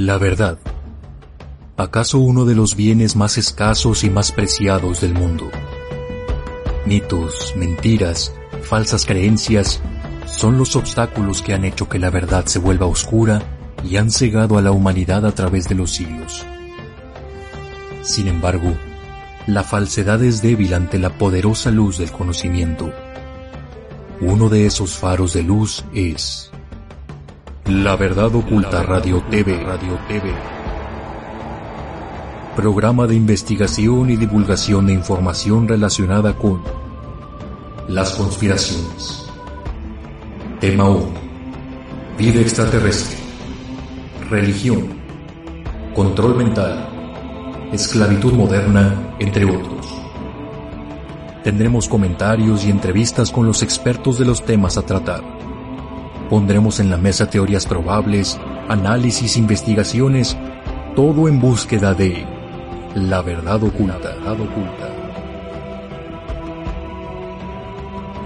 La verdad. ¿Acaso uno de los bienes más escasos y más preciados del mundo? Mitos, mentiras, falsas creencias son los obstáculos que han hecho que la verdad se vuelva oscura y han cegado a la humanidad a través de los siglos. Sin embargo, la falsedad es débil ante la poderosa luz del conocimiento. Uno de esos faros de luz es La Verdad Oculta Radio TV. Radio TV. Programa de investigación y divulgación de información relacionada con las conspiraciones. Tema 1. Vida extraterrestre. Religión. Control mental esclavitud moderna, entre otros. Tendremos comentarios y entrevistas con los expertos de los temas a tratar. Pondremos en la mesa teorías probables, análisis, investigaciones, todo en búsqueda de la verdad oculta.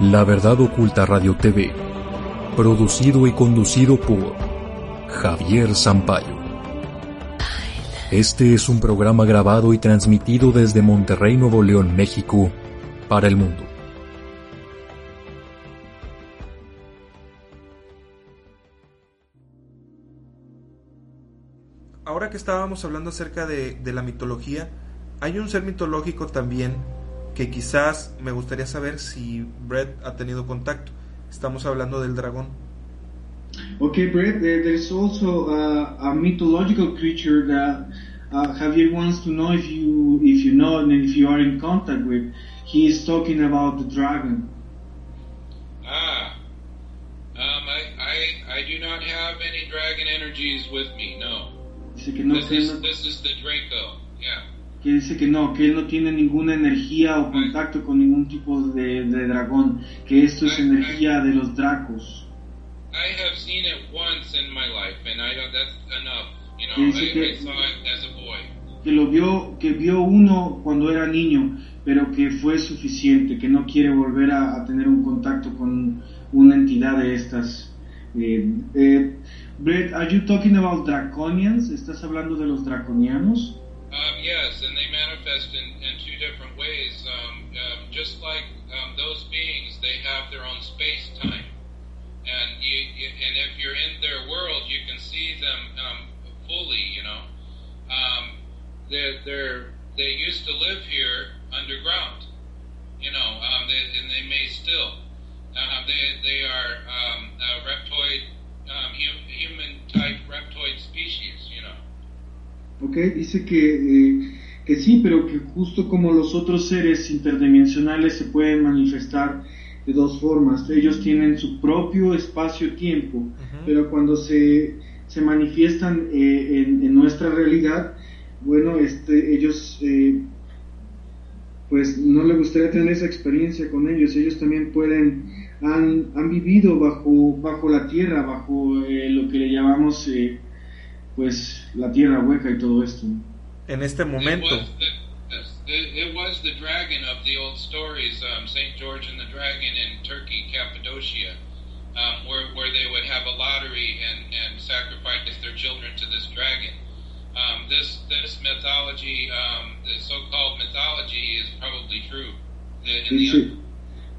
La verdad oculta Radio TV, producido y conducido por Javier Sampaio. Este es un programa grabado y transmitido desde Monterrey, Nuevo León, México, para el mundo. Que estábamos hablando acerca de, la mitología, hay un ser mitológico también que quizás me gustaría saber si Brett ha tenido contacto. Estamos hablando del dragón. Okay, Brett, there, there's also uh, a mythological creature that uh, Javier wants to know if you if you know and if you are in contact with. He is talking about the dragon. Ah, um, I, I, I do not have any dragon energies with me. No. Dice que no, this, que is, no, this is the Draco. Yeah. que dice que no, que él no tiene ninguna energía o contacto con ningún tipo de, de dragón, que esto es energía de los dracos. I have seen it once in my life, and I don't. That's enough. You know, Que I, que- I saw it as a boy. que lo vio, que vio uno cuando era niño, pero que fue suficiente, que no quiere volver a, a tener un contacto con una entidad de estas. Eh, eh, Brett, are you talking about draconians? ¿Estás hablando de los draconianos? Um, yes, and they manifest in, in two different ways. Um, um, just like um, those beings, they have their own space time, and you, you, and if you're in their world, you can see them um, fully. You know, um, they're, they're they used to live here underground. You know, they, and they may still. Uh, they they are a reptoid, um, hum, human type reptoid species. You know. Ok, dice que, eh, que sí, pero que justo como los otros seres interdimensionales se pueden manifestar de dos formas. Ellos tienen su propio espacio-tiempo, pero cuando se, se manifiestan eh, en, en nuestra realidad, bueno, este, ellos, eh, pues no le gustaría tener esa experiencia con ellos. Ellos también pueden, han, han vivido bajo, bajo la tierra, bajo eh, lo que le llamamos, eh, pues, la tierra hueca y todo esto. En este It momento, was the, it, it was the dragon of the old stories, um, Saint George and the Dragon in Turkey, Cappadocia, um, where where they would have a lottery and and sacrifice their children to this dragon. Um, this this mythology, um, the so-called mythology, is probably true. The- in the- Dice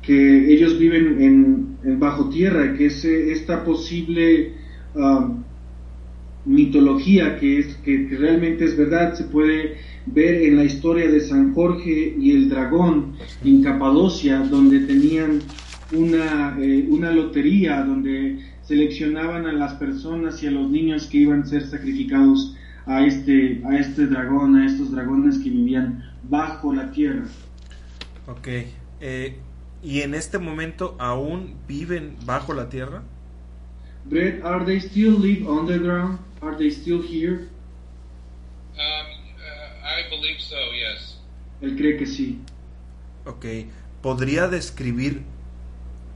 que ellos viven en, bajo tierra, que ese, esta posible um, mitología que, es, que, que realmente es verdad se puede ver en la historia de San Jorge y el dragón en Capadocia, donde tenían una, eh, una lotería donde seleccionaban a las personas y a los niños que iban a ser sacrificados a este, a este dragón, a estos dragones que vivían bajo la tierra. ok. eh, ¿Y en este momento aún viven bajo la tierra? Brett, are they still live underground? Are they still here? um, uh, I believe so. Yes. Él cree que sí. Ok. ¿Podría describir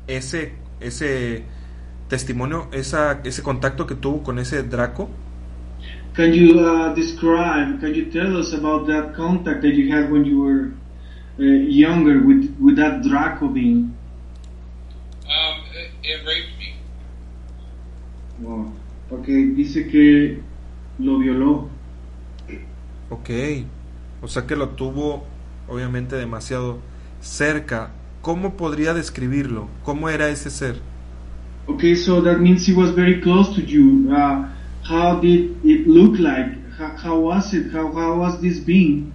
ese, ese testimonio, esa, ese contacto que tuvo con ese Draco? Can you uh, describe, can you tell us about that contact that you had when you were uh, younger with, with that Draco being? Um, it, it raped me. Wow. Ok, dice que lo violó. Ok, o sea que lo tuvo obviamente demasiado cerca. ¿Cómo podría describirlo? ¿Cómo era ese ser? Okay, so that means he was very close to you. Uh, how did it look like? How, how was it? How, how was this being?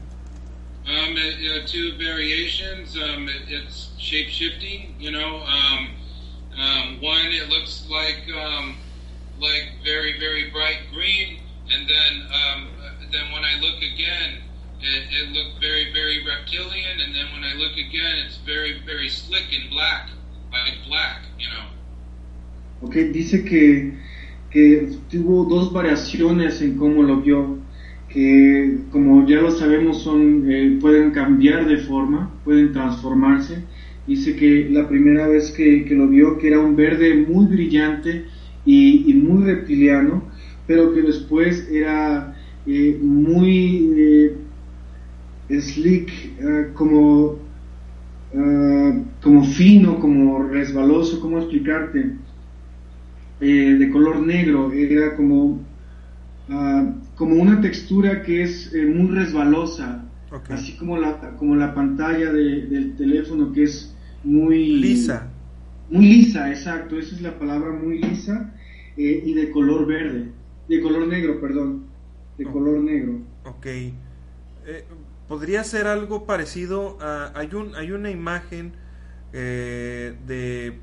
Um, it, uh, two variations. Um, it, it's shape shifting. You know, um, um, one it looks like um, like very very bright green, and then um, then when I look again, it, it looked very very reptilian, and then when I look again, it's very very slick and black, like black. You know. Okay, dice que que tuvo dos variaciones en cómo lo vio. Que como ya lo sabemos son eh, pueden cambiar de forma, pueden transformarse. Dice que la primera vez que, que lo vio que era un verde muy brillante y, muy reptiliano, pero que después era eh, muy eh, slick, eh, como, uh, como fino, como resbaloso, ¿cómo explicarte? De color negro, era como uh, como una textura que es eh, muy resbalosa, así como la, como la pantalla de- del teléfono que es muy Lisa. Muy lisa, exacto, esa es la palabra, muy lisa eh, y de color verde, de color negro, perdón, de Oh. color negro. Ok. Eh, Podría ser algo parecido a... Hay, un, hay una imagen eh, de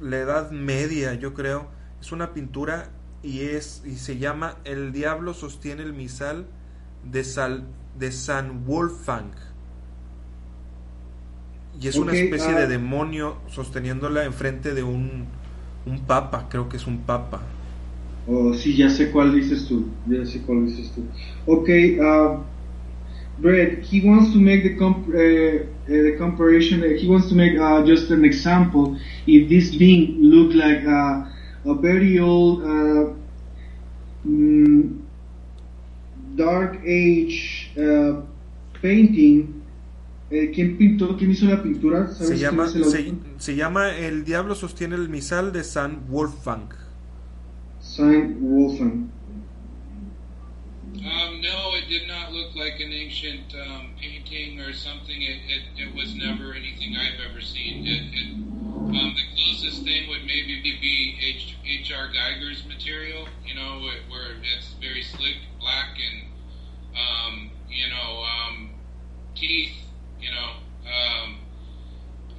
la Edad Media, yo creo. Es una pintura y, es, y se llama El diablo sostiene el misal de, Sal, de San Wolfgang. Y es una Ok, especie ah. de demonio sosteniéndola enfrente de un, un papa, creo que es un papa. Oh, sí, ya sé cuál dices tú, ya sé cuál dices tú. Okay, uh, Brett, he wants to make the, comp uh, the comparison, uh, he wants to make uh, just an example. If this being looked like uh, a very old uh, mm, dark age uh, painting, eh, ¿quién pintó, quién hizo la pintura? ¿Sabes Se quién llama, es el se, autor? se llama El Diablo sostiene el misal de San Wolfgang. Saint Wolfgang. Um, no, it did not look like an ancient um, painting or something. It, it, it was never anything I've ever seen. It, it, um, the closest thing would maybe be H, H.R. Geiger's material, you know, where- where it's very slick, black, and, um, you know, um, teeth, you know. Um,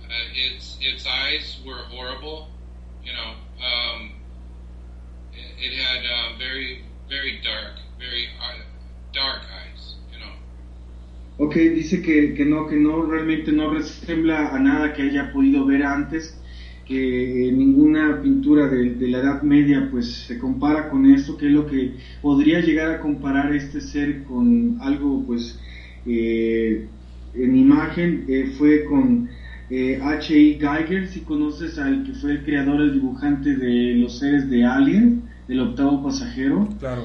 uh, its, its eyes were horrible, you know. Um, it, it had uh, very, very dark, very uh, dark eyes, you know. Ok, dice que, que no, que no, realmente no resembla a nada que haya podido ver antes, que ninguna pintura de, de la Edad Media pues se compara con esto, que es lo que podría llegar a comparar este ser con algo pues eh, en imagen, eh, fue con eh, H.I. Geiger, si conoces al que fue el creador, el dibujante de los seres de Alien, del octavo pasajero, Claro.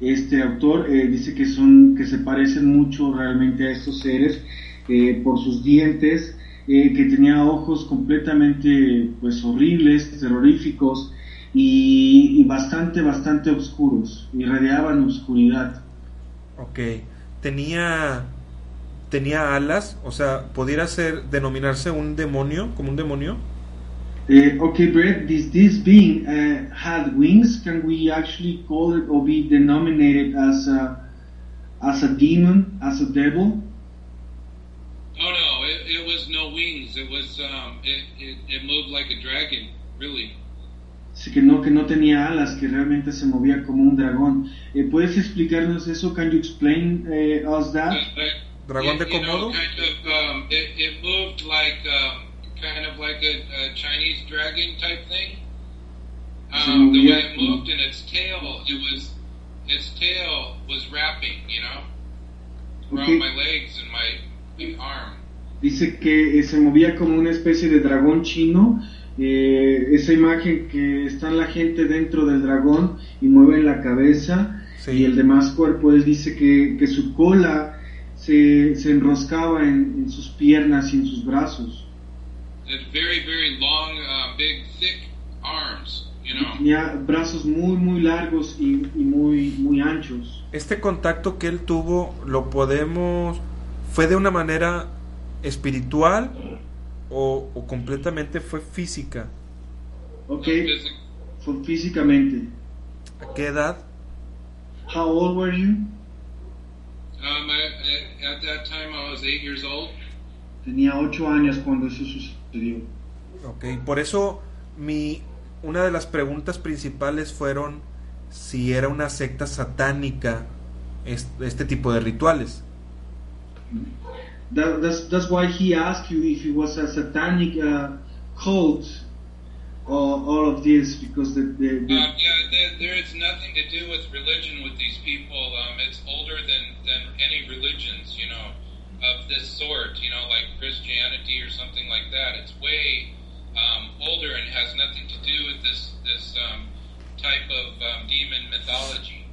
este autor eh, dice que son que se parecen mucho realmente a estos seres eh, por sus dientes eh, que tenía ojos completamente pues horribles terroríficos y, y bastante bastante oscuros irradiaban oscuridad Ok. Tenía. Tenía alas, o sea, pudiera ser denominarse un demonio, como un demonio. Eh, okay Brett this this being uh, had wings can we actually call it or be denominated as a as a demon as a devil no, it, it was no wings. It was um, it, it, it moved like a dragon, really. Sí, que no, que no tenía alas, que realmente se movía como un dragón. Eh, ¿Puedes explicarnos eso? Can you explain eh, us that? But, but Dragón de you know, Komodo? kind of, um, it, it moved like um, kind of like a, a Chinese dragon type thing. Um, the way it moved and its tail, it was its tail was wrapping, you know, around Okay. my legs and my, my arm. Dice que eh, se movía como una especie de dragón chino. eh, esa imagen que está la gente dentro del dragón y mueven la cabeza Sí. y el demás cuerpo. Él dice que, que su cola se, se enroscaba en, en sus piernas y en sus brazos. Very very long, uh, big, thick arms, you know. Tenía brazos muy, muy largos y, y muy, muy anchos. Este contacto que él tuvo, lo podemos. ¿Fue de una manera espiritual o, o completamente fue física? Ok, fue físicamente. ¿A qué edad? How old were you? Um, I, at that time, I was eight years old. Tenía ocho años cuando eso sucedió. Ok, por eso mi una de las preguntas principales fueron si era una secta satánica es- este tipo de rituales. That, that's, that's why he asked you if it was a satanic uh, cult or all of this, because the, the, the Um, yeah, there, there is nothing to do with religion with these people. Um, it's older than, than any religions, you know, of this sort, you know, like Christianity or something like that. It's way um, older and has nothing to do with this this um, type of um, demon mythology.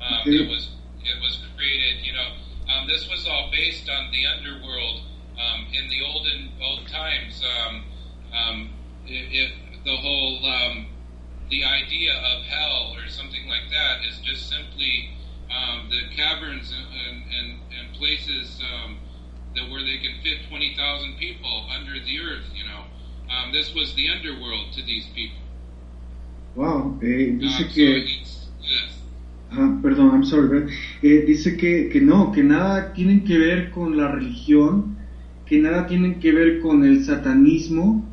Um, Okay. It was it was created, you know. Um, this was all based on the underworld um, in the olden old times. Um, um, it, it, the whole um, the idea of hell or something like that is just simply um, the caverns and, and, and, places um, that where they can fit 20,000 people under the earth, you know. Um, this was the underworld to these people. wow, eh, dice que, it's, yes. Ah, perdón, I'm sorry. Eh, dice que, que no, que nada tienen que ver con la religión, que nada tienen que ver con el satanismo,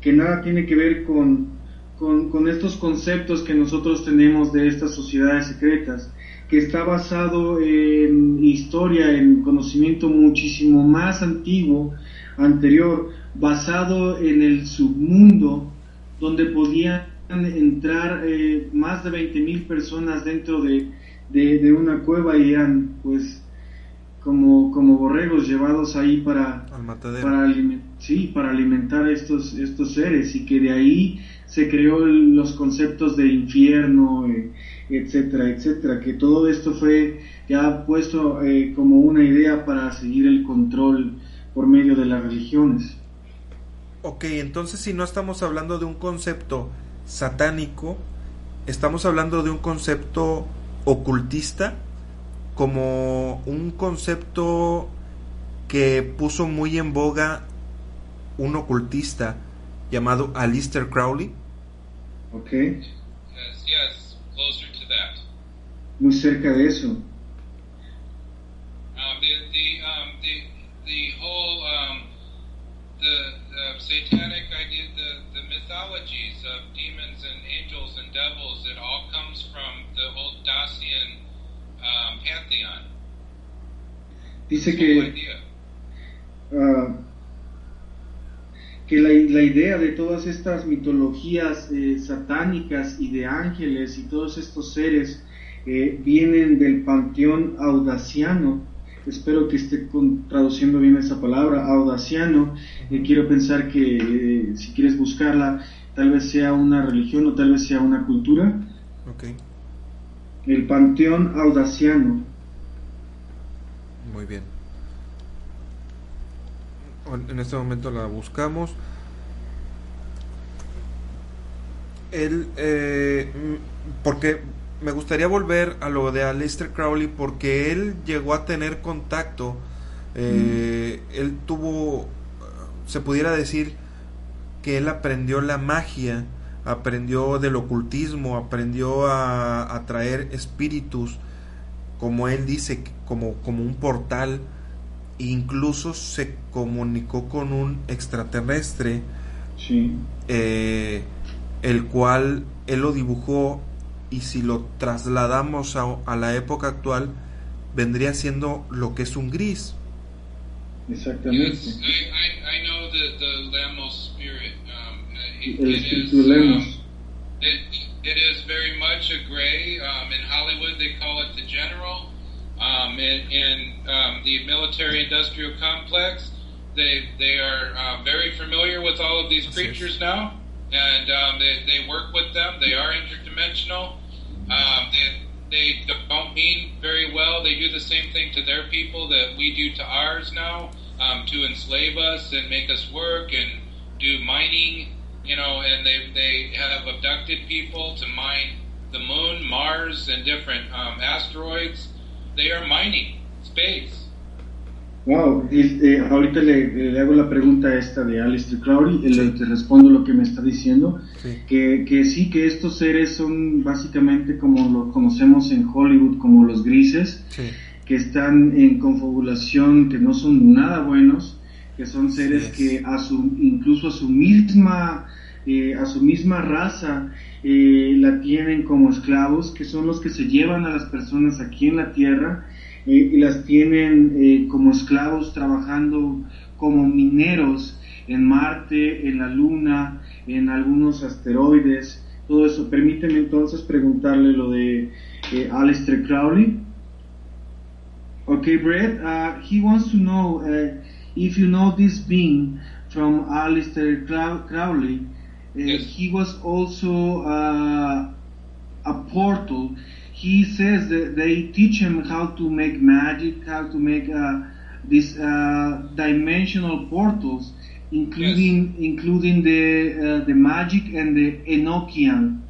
que nada tiene que ver con, con, con estos conceptos que nosotros tenemos de estas sociedades secretas, que está basado en historia, en conocimiento muchísimo más antiguo, anterior, basado en el submundo, donde podían entrar eh, más de 20.000 personas dentro de, de, de una cueva y eran pues como, como borregos llevados ahí para, Al para, aliment- sí, para alimentar estos, estos seres. Y que de ahí se creó el- los conceptos de infierno, eh, etcétera, etcétera, que todo esto fue ya puesto eh, como una idea para seguir el control por medio de las religiones. Ok, entonces si no estamos hablando de un concepto satánico, estamos hablando de un concepto ocultista, como un concepto que puso muy en boga un ocultista llamado Alistair Crowley. ¿Ok? Yes, yes, closer to that. Muy cerca de eso. Um, the the um, the the whole um, the, the satanic idea, the the mythologies of demons and angels and devils, it all comes from the old Dacian um, pantheon. Dice que idea. ah, que la, la idea de todas estas mitologías eh, satánicas y de ángeles y todos estos seres eh, vienen del panteón audaciano. Espero que esté con- traduciendo bien esa palabra, audaciano. Eh, quiero pensar que eh, si quieres buscarla, tal vez sea una religión o tal vez sea una cultura. Ok, El panteón audaciano. muy bien. En este momento la buscamos. Él, eh, mm, porque me gustaría volver a lo de Aleister Crowley porque él llegó a tener contacto, eh, él tuvo, se pudiera decir que él aprendió la magia, aprendió del ocultismo, aprendió a atraer espíritus, como él dice, como, como un portal, e incluso se comunicó con un extraterrestre, Sí. eh, el cual él lo dibujó y si lo trasladamos a, a la época actual vendría siendo lo que es un gris. Exactamente. Yes, I, I, I know the, the Lemos spirit. Um, it, El it espíritu is, de Lemos. um, it, it is very much a gray. Um, in Hollywood, they call it the general. Um, in in um, the military-industrial complex, they they are uh, very familiar with all of these creatures now, and um, they they work with them. They are interdimensional. Um, they they don't mean very well. They do the same thing to their people that we do to ours now, um, to enslave us and make us work and do mining you know, and they they have abducted people to mine the moon, Mars, and different um, asteroids. They are mining space. Wow, y, eh, ahorita le, le hago la pregunta esta de Alistair Crowley, y le te respondo lo que me está diciendo, Sí. que, que sí, que estos seres son básicamente como lo conocemos en Hollywood como los grises, Sí. que están en confabulación, que no son nada buenos, que son seres es. que a su, incluso a su misma, eh, a su misma raza eh, la tienen como esclavos, que son los que se llevan a las personas aquí en la tierra eh, y las tienen eh, como esclavos trabajando como mineros en Marte, en la Luna, en algunos asteroides, todo eso. Permíteme entonces preguntarle lo de eh, Aleister Crowley. Okay, Brett, uh, he wants to know uh, if you know this being from Aleister Crow- Crowley. Uh, Yes. He was also uh, a portal. He says that they teach him how to make magic, how to make uh, these uh, dimensional portals, including including the uh, the magic and the Enochian.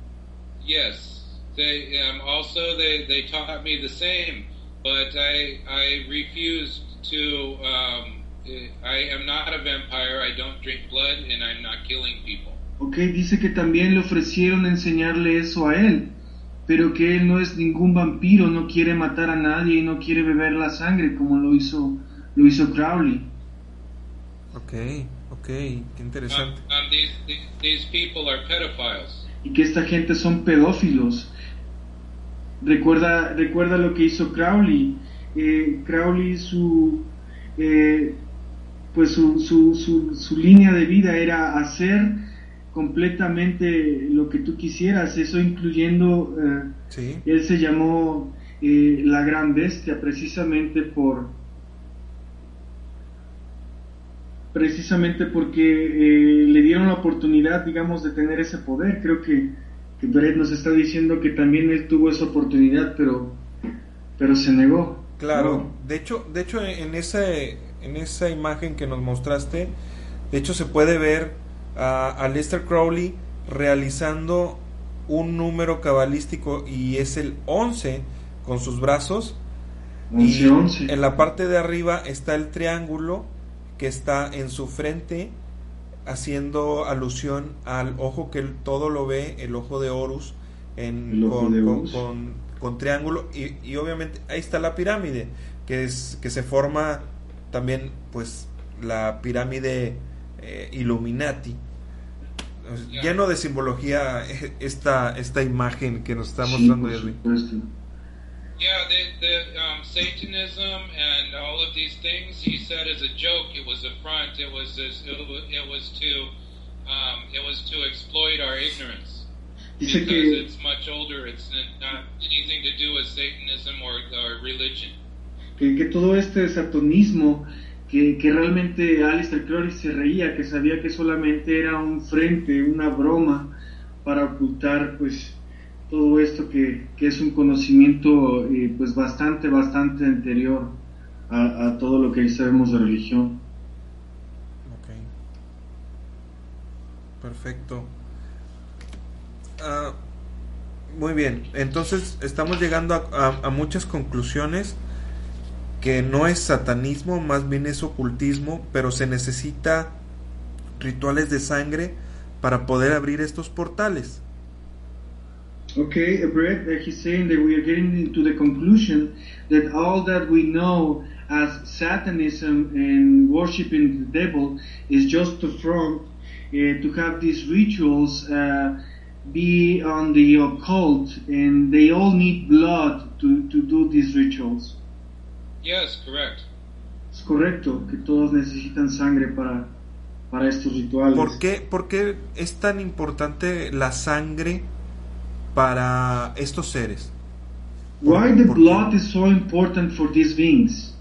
Yes. They um, also they, they taught me the same, but I I refused to. Um, I am not a vampire. I don't drink blood, and I'm not killing people. Ok, dice que también le ofrecieron enseñarle eso a él, pero que él no es ningún vampiro, no quiere matar a nadie y no quiere beber la sangre como lo hizo, lo hizo Crowley. Ok, ok, qué interesante. um, these, these these people are pedophiles. Y que esta gente son pedófilos. Recuerda, recuerda lo que hizo Crowley. Eh, Crowley, su, eh, pues su, su, su, su línea de vida era hacer completamente lo que tú quisieras, eso incluyendo eh, Sí, Él se llamó eh, la gran bestia precisamente por precisamente porque eh, le dieron la oportunidad, digamos, de tener ese poder. Creo que, que Brett nos está diciendo que también él tuvo esa oportunidad, pero pero se negó. claro. De hecho, de hecho en ese en esa imagen que nos mostraste, de hecho se puede ver a, a Lester Crowley realizando un número cabalístico y es el 11 con sus brazos y 11-11. en la parte de arriba está el triángulo que está en su frente haciendo alusión al ojo que él todo lo ve, el ojo de Horus en, ojo con, de con- Horus. con- con triángulo y, y obviamente ahí está la pirámide que es que se forma también pues la pirámide eh, Illuminati. Lleno de simbología esta esta imagen que nos está Sí, mostrando Edwin. supuesto. Yeah, the, the um, Satanism and all of these things, he said as a joke, it was a front. It was this, it was, it was to um, it was to exploit our ignorance Dice because que it's much older. It's not anything to do with Satanism or, or religion. que, que todo este satanismo, que, realmente Alistair Crowley se reía, que sabía que solamente era un frente, una broma para ocultar pues todo esto que, que es un conocimiento eh, pues bastante, bastante anterior a, todo lo que sabemos de religión. Ok. Perfecto. Ah, muy bien. Entonces estamos llegando a- a muchas conclusiones que no es satanismo, más bien es ocultismo, pero se necesita rituales de sangre para poder abrir estos portales. Okay, Brett, he's saying that we are getting into the conclusion that all that we know as Satanism and worshiping the devil is just a front uh, to have these rituals uh, be on the occult, and they all need blood to, to do these rituals. Yes, correct. Es correcto que todos necesitan sangre para, para estos rituales. ¿Por qué, por qué es tan importante la sangre para estos seres? Why the ¿Por qué? blood is so important for these beings?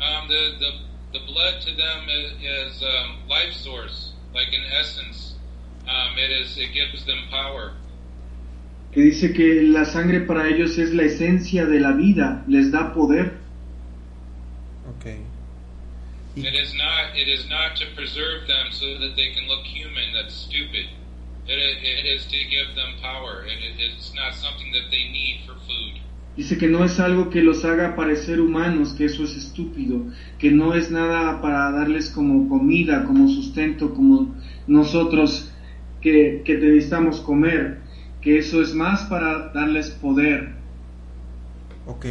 Um, the, the the blood to them is, is um, life source, like an essence. Um, it is it gives them power. que dice que la sangre para ellos es la esencia de la vida, les da poder. Ok. Y- It is not. It is not to preserve them so that they can look human. That's stupid. It, it is to give them power. It, it, it's not something that they need for food. Dice que no es algo que los haga parecer humanos, que eso es estúpido, que no es nada para darles como comida, como sustento, como nosotros que, que necesitamos comer, que eso es más para darles poder. Ok.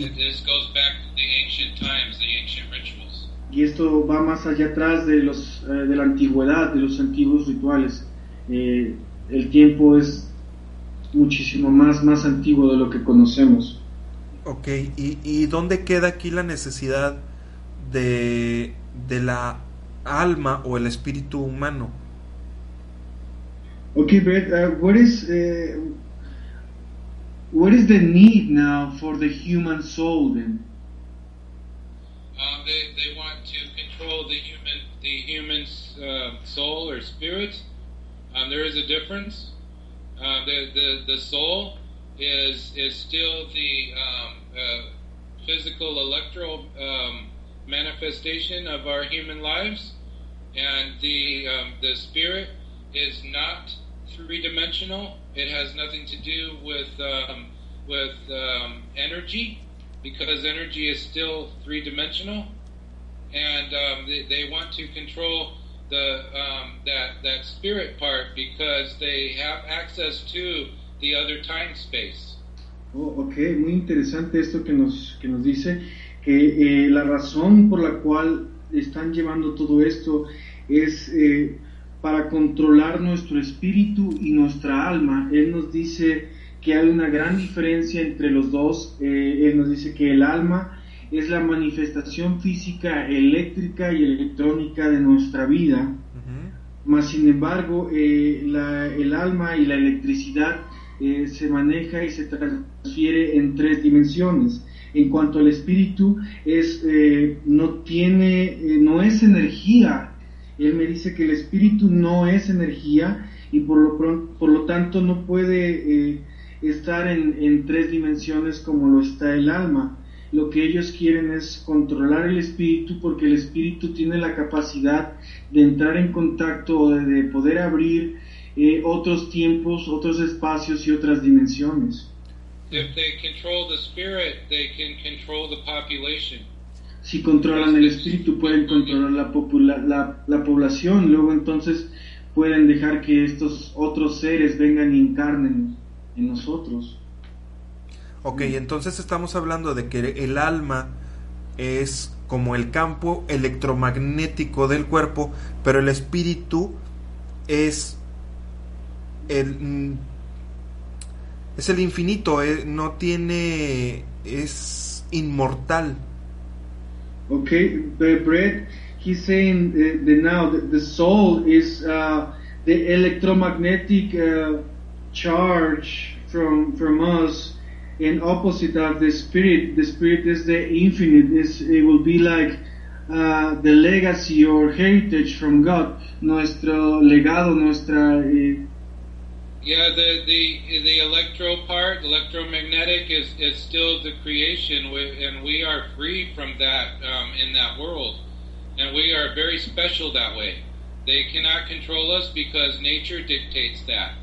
Y- It, this goes back to the ancient times, the ancient rituals. Y esto va más allá atrás de, los, eh, de la antigüedad, de los antiguos rituales. Eh, el tiempo es muchísimo más, más antiguo de lo que conocemos. Ok, ¿y, y dónde queda aquí la necesidad de, de la alma o el espíritu humano? Okay, Brett, uh, what is uh, what is the need now for the human soul then? Um, they, they want to control the human the human's uh, soul or spirit. Um, there is a difference. Uh, the, the the soul is is still the um, uh, physical electro um, manifestation of our human lives, and the um, the spirit is not three dimensional. It has nothing to do with um, with um, energy because energy is still three dimensional, and um, they, they want to control the um, that that spirit part because they have access to the other time space. Oh, ok, muy interesante esto que nos, que nos dice, que eh, la razón por la cual están llevando todo esto es eh, para controlar nuestro espíritu y nuestra alma. Él nos dice que hay una gran diferencia entre los dos. Eh, él nos dice que el alma es la manifestación física, eléctrica y electrónica de nuestra vida. Ujú. Mas, sin embargo, eh, la- el alma y la electricidad eh, se maneja y se transfiere en tres dimensiones. En cuanto al espíritu, es, no tiene, no es energía. Él me dice que el espíritu no es energía y por lo, por lo tanto no puede eh, estar en, en tres dimensiones como lo está el alma. Lo que ellos quieren es controlar el espíritu porque el espíritu tiene la capacidad de entrar en contacto o de, de poder abrir eh, otros tiempos, otros espacios y otras dimensiones. If they control the spirit, they can control the population. Si controlan el espíritu pueden controlar la, popula- la, la población, luego entonces pueden dejar que estos otros seres vengan y encarnen en nosotros. Ok, entonces estamos hablando de que el alma es como el campo electromagnético del cuerpo, pero el espíritu es el mm, es el infinito, eh, no tiene es inmortal. Okay, but Brett, he's saying uh, that now the, the soul is uh, the electromagnetic uh, charge from from us, and opposite of the spirit. The spirit is the infinite. Is it will be like uh, the legacy or heritage from God. Nuestro legado, nuestra eh, Yeah, the the the electro part, electromagnetic, is is still the creation, and we are free from that um, in that world, and we are very special that way. They cannot control us because nature dictates that.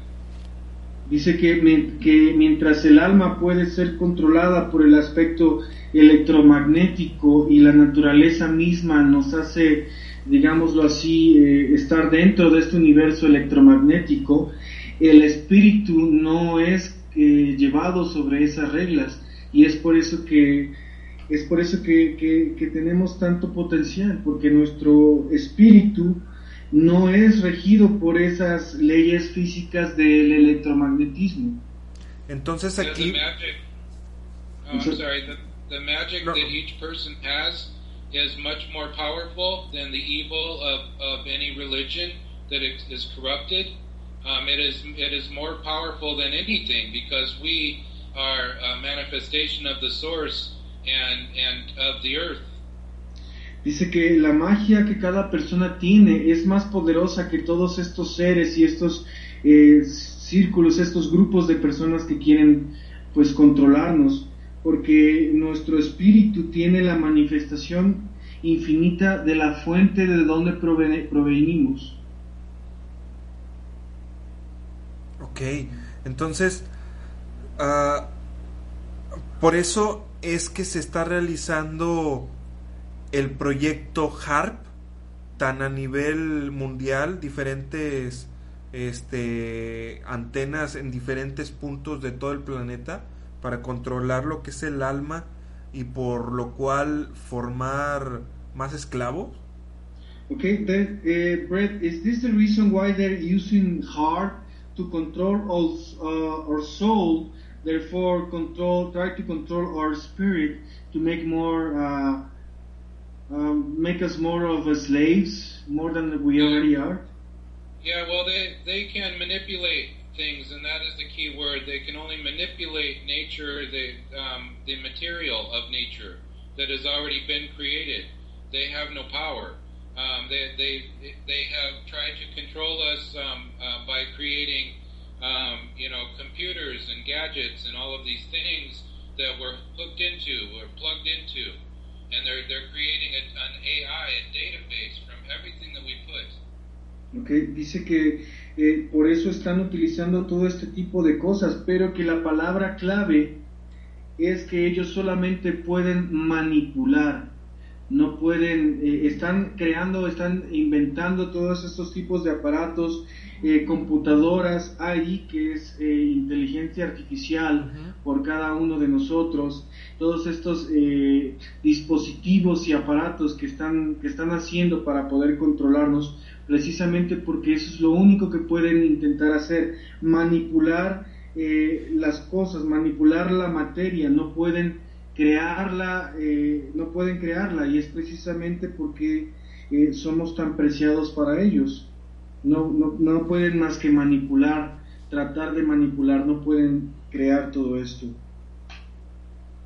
Dice que, que mientras el alma puede ser controlada por el aspecto electromagnético y la naturaleza misma nos hace, digámoslo así, eh, estar dentro de este universo electromagnético, el espíritu no es eh, llevado sobre esas reglas y es por eso que es por eso que, que- que tenemos tanto potencial, porque nuestro espíritu no es regido por esas leyes físicas del electromagnetismo. Entonces aquí magic. Oh, I'm So- sorry. The, the magic No. that each person has is much more powerful than the evil of, of any religion that is corrupted. Um, it is it is more powerful than anything because we are a manifestation of the source and and of the earth. Dice que la magia que cada persona tiene es más poderosa que todos estos seres y estos eh, círculos, estos grupos de personas que quieren pues controlarnos, porque nuestro espíritu tiene la manifestación infinita de la fuente de donde provenimos. Ok, entonces, uh, por eso es que se está realizando el proyecto HARP tan a nivel mundial, diferentes este, antenas en diferentes puntos de todo el planeta para controlar lo que es el alma y por lo cual formar más esclavos? Okay, then, uh, Brett, is this the reason why they're using heart to control uh, our soul, therefore control, try to control our spirit to make more, uh, um, make us more of slaves, more than we already are? Yeah, well, they, they can manipulate things, and that is the key word. They can only manipulate nature, the um, the material of nature that has already been created. They have no power. Um, they they they have tried to control us um, uh, by creating, um, you know, computers and gadgets and all of these things that we're hooked into, we're plugged into, and they're they're creating a, an AI, a database from everything that we put. Okay, dice que Eh, por eso están utilizando todo este tipo de cosas, pero que la palabra clave es que ellos solamente pueden manipular, no pueden, eh, están creando, están inventando todos estos tipos de aparatos, eh, computadoras, AI, que es inteligencia artificial por cada uno de nosotros, todos estos dispositivos y aparatos que están, que están haciendo para poder controlarnos, precisamente porque eso es lo único que pueden intentar hacer, manipular eh, las cosas, manipular la materia, no pueden crearla, eh, no pueden crearla y es precisamente porque eh, somos tan preciados para ellos. No, no, no pueden más que manipular, tratar de manipular, no pueden crear todo esto.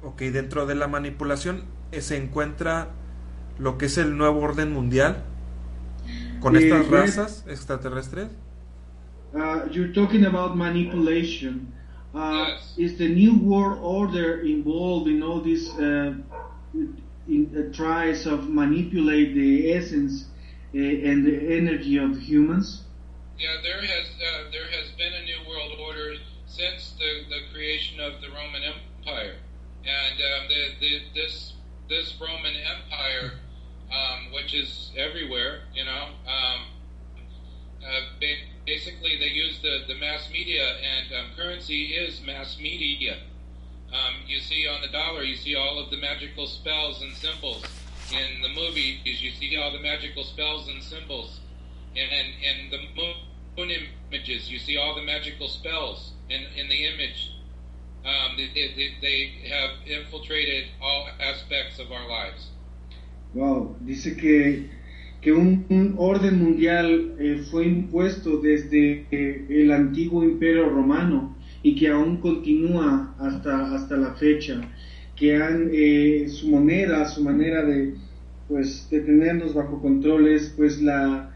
Ok, dentro de la manipulación se encuentra lo que es el nuevo orden mundial, con estas razas extraterrestres? Uh, you're talking about manipulation. Uh, yes. Is the new world order involved in all these uh, in, uh, tries of manipulate the essence uh, and the energy of humans? Yeah, there has uh, there has been a new world order since the, the creation of the Roman Empire, and um, the, the, this this Roman Empire um, which is everywhere, you know. Um, uh, basically, they use the, the mass media, and um, currency is mass media. Um, you see on the dollar, you see all of the magical spells and symbols. In the movies, you see all the magical spells and symbols. And in the moon images, you see all the magical spells in, in the image. Um, they, they, they have infiltrated all aspects of our lives. Wow, dice que, que un, orden mundial eh, fue impuesto desde eh, el antiguo imperio romano y que aún continúa hasta, hasta la fecha, que han, eh, su moneda, su manera de, pues, de tenernos bajo control es pues la,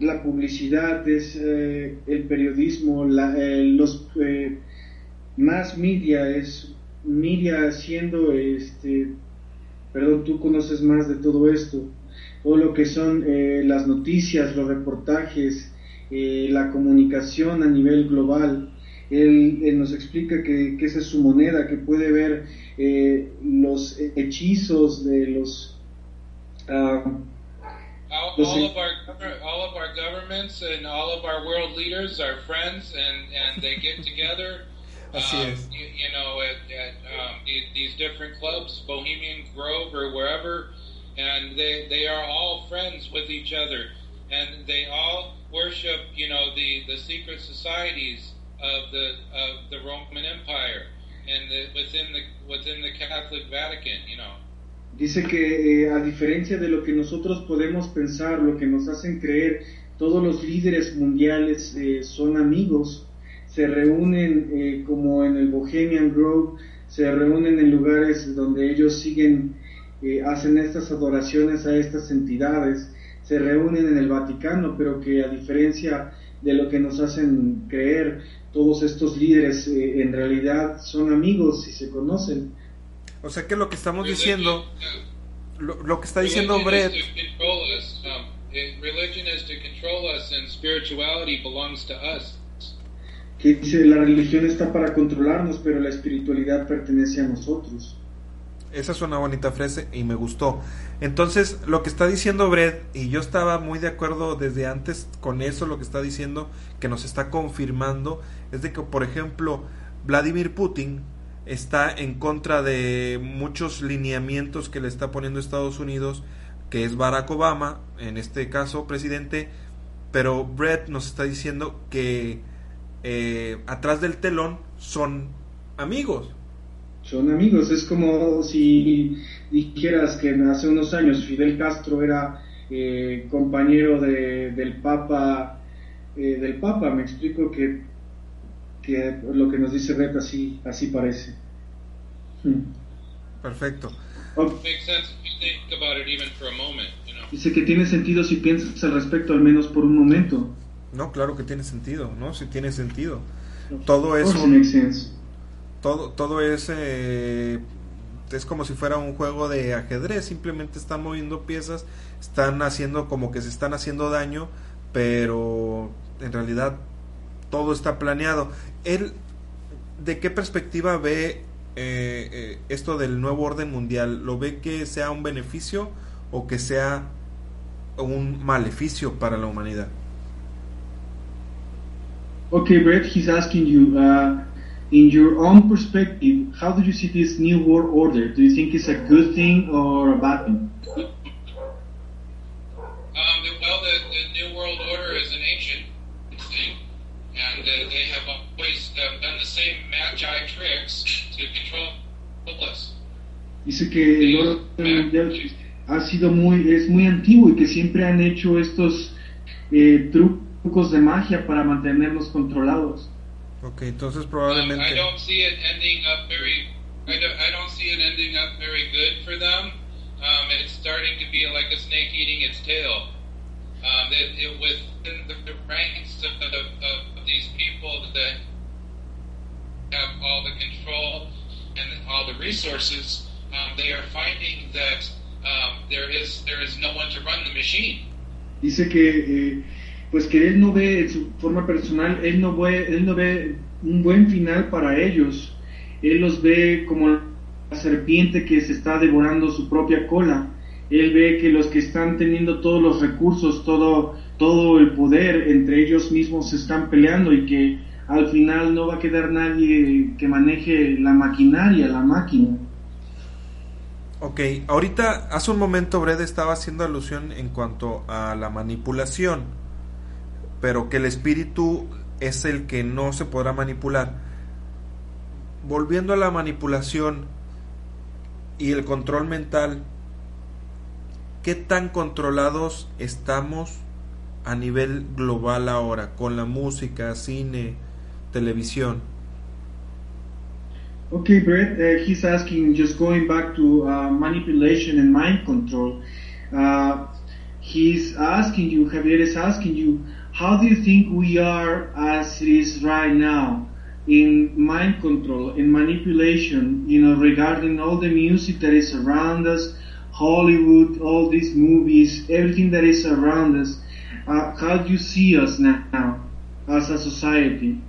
la publicidad, es el periodismo, la, los más media, es media haciendo este perdón, tú conoces más de todo esto, todo lo que son eh, las noticias, los reportajes, eh, la comunicación a nivel global. Él, nos explica que, que, esa es su moneda, que puede ver eh, los hechizos de los... Uh, all, all, of our, all of our governments and all of our world leaders are friends and, and they get together um, es. You, you, know, at, at um, these different clubs, Bohemian Grove or wherever, and they they are all friends with each other, and they all worship, you know, the the secret societies of the of the Roman Empire and the, within the within the Catholic Vatican, you know. Dice que eh, a diferencia de lo que nosotros podemos pensar, lo que nos hacen creer, todos los líderes mundiales eh, son amigos se reúnen eh, como en el Bohemian Grove, se reúnen en lugares donde ellos siguen, eh, hacen estas adoraciones a estas entidades, se reúnen en el Vaticano, pero que a diferencia de lo que nos hacen creer, todos estos líderes eh, en realidad son amigos y se conocen. O sea que lo que estamos diciendo lo, lo que está diciendo Brett, is to control us. It- religion is to control us, and spirituality belongs to us. Que dice, la religión está para controlarnos, pero la espiritualidad pertenece a nosotros. Esa es una bonita frase y me gustó. Entonces, lo que está diciendo Brett, y yo estaba muy de acuerdo desde antes con eso, lo que está diciendo, que nos está confirmando, es de que, por ejemplo, Vladimir Putin está en contra de muchos lineamientos que le está poniendo Estados Unidos, que es Barack Obama, en este caso presidente, pero Brett nos está diciendo que eh, atrás del telón son amigos. Son amigos, es como si dijeras que hace unos años Fidel Castro era eh, compañero de, del Papa, eh, del Papa, me explico que, que lo que nos dice Beth así, así parece. Perfecto. Makes sense if you think about it even for a moment, you know. dice que tiene sentido si piensas al respecto al menos por un momento. No, claro que tiene sentido, ¿no? Sí tiene sentido. Todo eso-. Todo, todo es, eh, es como si fuera un juego de ajedrez, simplemente están moviendo piezas, están haciendo como que se están haciendo daño, pero en realidad todo está planeado. Él, ¿de qué perspectiva ve eh, eh, esto del nuevo orden mundial? ¿Lo ve que sea un beneficio o que sea un maleficio para la humanidad? Okay, Brett, he's asking you, uh, in your own perspective, how do you see this new world order? Do you think it's a good thing or a bad thing? Um, the, well, the, the New World Order is an ancient thing, and uh, they have always uh, done the same magi tricks to control us. Dice que el orden mundial ha sido muy, es muy antiguo y que siempre han hecho estos eh, trucos de magia para mantenernos controlados. Ok, entonces Um, probablemente... I don't see it ending up very. I don't, I don't see it ending up very good for them. Um, it's starting to be like a snake eating its tail. Um, it, it, within the, the ranks of, of, of these people that have all the control and all the resources, um, they are finding that um, there is there is no one to run the machine. Dice que, eh, pues que él no ve, en su forma personal, él no ve, él no ve un buen final para ellos. Él los ve como la serpiente que se está devorando su propia cola. Él ve que los que están teniendo todos los recursos, todo, todo el poder, entre ellos mismos se están peleando y que al final no va a quedar nadie que maneje la maquinaria, la máquina. Ok, ahorita hace un momento Brett estaba haciendo alusión en cuanto a la manipulación, pero que el espíritu es el que no se podrá manipular. Volviendo a la manipulación y el control mental, ¿qué tan controlados estamos a nivel global ahora con la música, cine, televisión? Okay, Brett, uh, he's asking, just going back to uh, manipulation and mind control. Uh, he's asking you, Javier is asking you, how do you think we are as it is right now in mind control, in manipulation, you know, regarding all the music that is around us, Hollywood, all these movies, everything that is around us? Uh, how do you see us now as a society?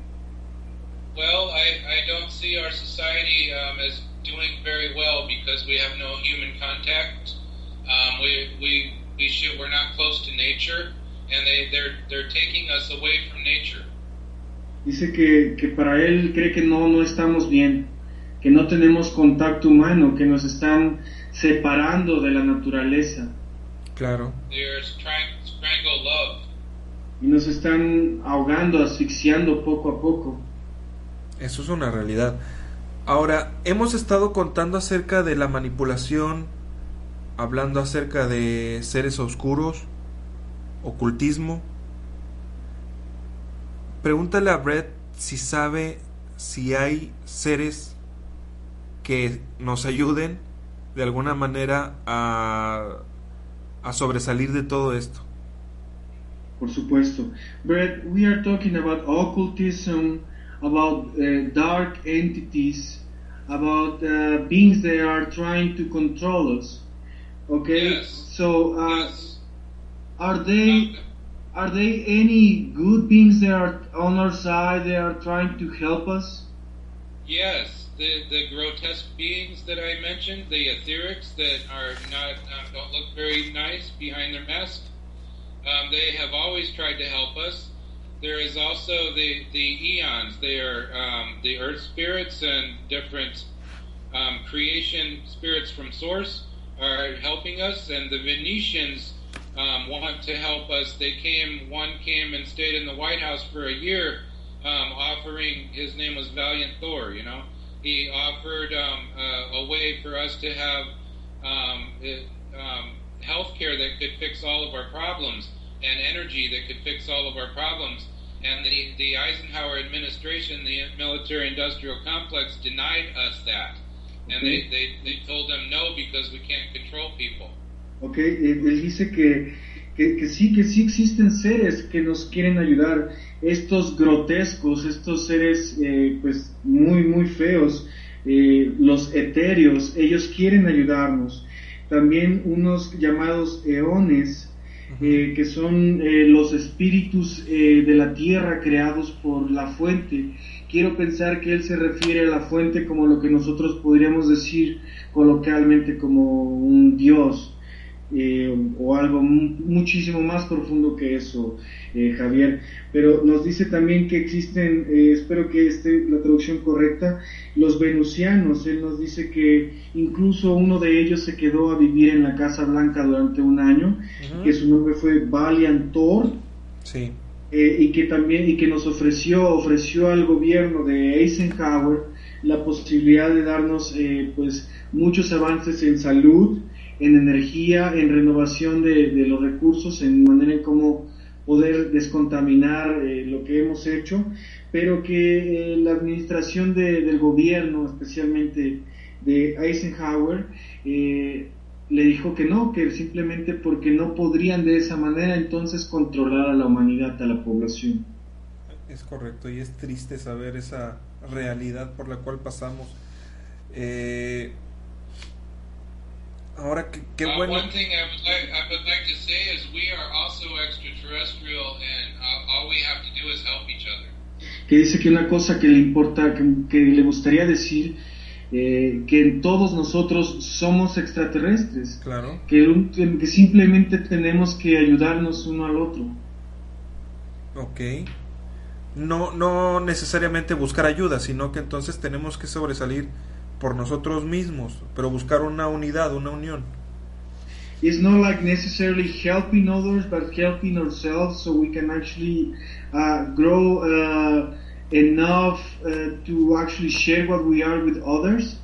Well, I, I don't see our society um, as doing very well because we have no human contact. Um, we we we should we're not close to nature, and they they're they're taking us away from nature. Dice que, que para él cree que no, no estamos bien, que no tenemos contacto humano, que nos están separando de la naturaleza Claro. They're trying to strangle love. y nos están ahogando, asfixiando poco a poco. Eso es una realidad. Ahora, hemos estado contando acerca de la manipulación, hablando acerca de seres oscuros, ocultismo. Pregúntale a Brett si sabe si hay seres que nos ayuden de alguna manera a, a sobresalir de todo esto. Por supuesto. But we are talking about occultism, about uh, dark entities, about uh, beings that are trying to control us. Okay, Yes. so uh, Yes. Are they are they any good beings that are on our side? They are trying to help us. Yes, the the grotesque beings that I mentioned, the etherics that are not um, don't look very nice behind their mask. Um, they have always tried to help us. There is also the the eons. They are um, the earth spirits and different um, creation spirits from source are helping us, and the Venetians um, want to help us. They came. One came and stayed in the White House for a year, um, offering. His name was Valiant Thor. You know, he offered um, uh, a way for us to have um, it, um, health care that could fix all of our problems and energy that could fix all of our problems. And the, the Eisenhower administration, the military industrial complex, denied us that. And they, they, they told them no because we can't control people. Ok, él dice que, que, que sí, que sí existen seres que nos quieren ayudar, estos grotescos, estos seres eh, pues muy, muy feos, eh, los etéreos, ellos quieren ayudarnos. También unos llamados eones, eh, que son eh, los espíritus de la tierra creados por la fuente. Quiero pensar que él se refiere a la fuente como lo que nosotros podríamos decir coloquialmente como un dios eh, o algo mu- muchísimo más profundo que eso, eh, Javier. Pero nos dice también que existen, eh, espero que esté la traducción correcta, los venusianos. Él nos dice que incluso uno de ellos se quedó a vivir en la Casa Blanca durante un año, que su nombre fue Valiant Thor. Sí. eh, y que también y que nos ofreció ofreció al gobierno de Eisenhower la posibilidad de darnos eh, pues muchos avances en salud en energía en renovación de, los recursos en manera en cómo poder descontaminar eh, lo que hemos hecho pero que eh, la administración de- del gobierno especialmente de Eisenhower eh, le dijo que no, que simplemente porque no podrían de esa manera entonces controlar a la humanidad, a la población. Es correcto y es triste saber esa realidad por la cual pasamos. Ahora, qué, qué Uh, bueno. One thing I would, like, I would like to say is we are also extraterrestrial, and uh, all we have to do is help each other. Que dice que una cosa que le importa, que, que le gustaría decir, eh, que todos nosotros somos extraterrestres, Claro. que, un- que simplemente tenemos que ayudarnos uno al otro. Ok. No, no necesariamente buscar ayuda, sino que entonces tenemos que sobresalir por nosotros mismos, pero buscar una unidad, una unión. It's not like necessarily helping others, but helping ourselves so we can actually uh, grow uh, enough uh, to actually share what we are with others.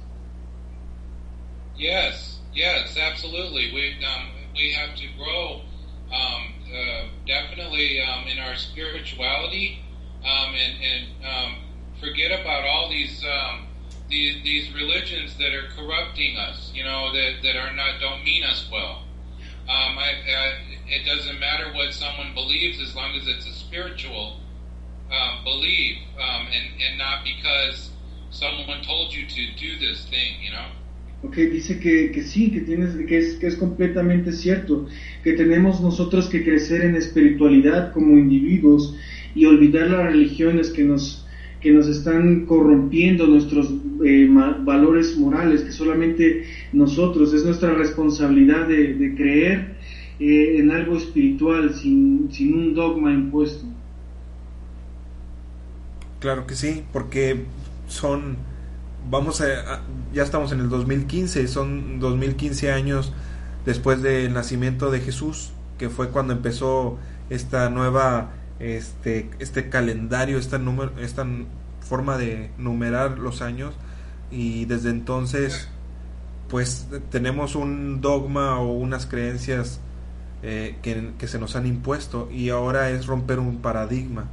Yes, yes, absolutely. We um, we have to grow um, uh, definitely um, in our spirituality um, and, and um, forget about all these um, these religions that are corrupting us. You know that that are not don't mean us well. Um, I, I, it doesn't matter what someone believes as long as it's a spiritual um, belief um, and and not because someone told you to do this thing. You know. Ok, dice que, que sí, que, tienes, que, es, que es completamente cierto, que tenemos nosotros que crecer en espiritualidad como individuos y olvidar las religiones que nos, que nos están corrompiendo nuestros eh, valores morales, que solamente nosotros, es nuestra responsabilidad de, creer eh, en algo espiritual sin, sin un dogma impuesto. Claro que sí, porque son, vamos a- ya estamos en el 2015, son 2015 años después del nacimiento de Jesús, que fue cuando empezó esta nueva, este, este calendario, esta número, esta forma de numerar los años, y desde entonces, pues tenemos un dogma o unas creencias eh, que, que se nos han impuesto, y ahora es romper un paradigma.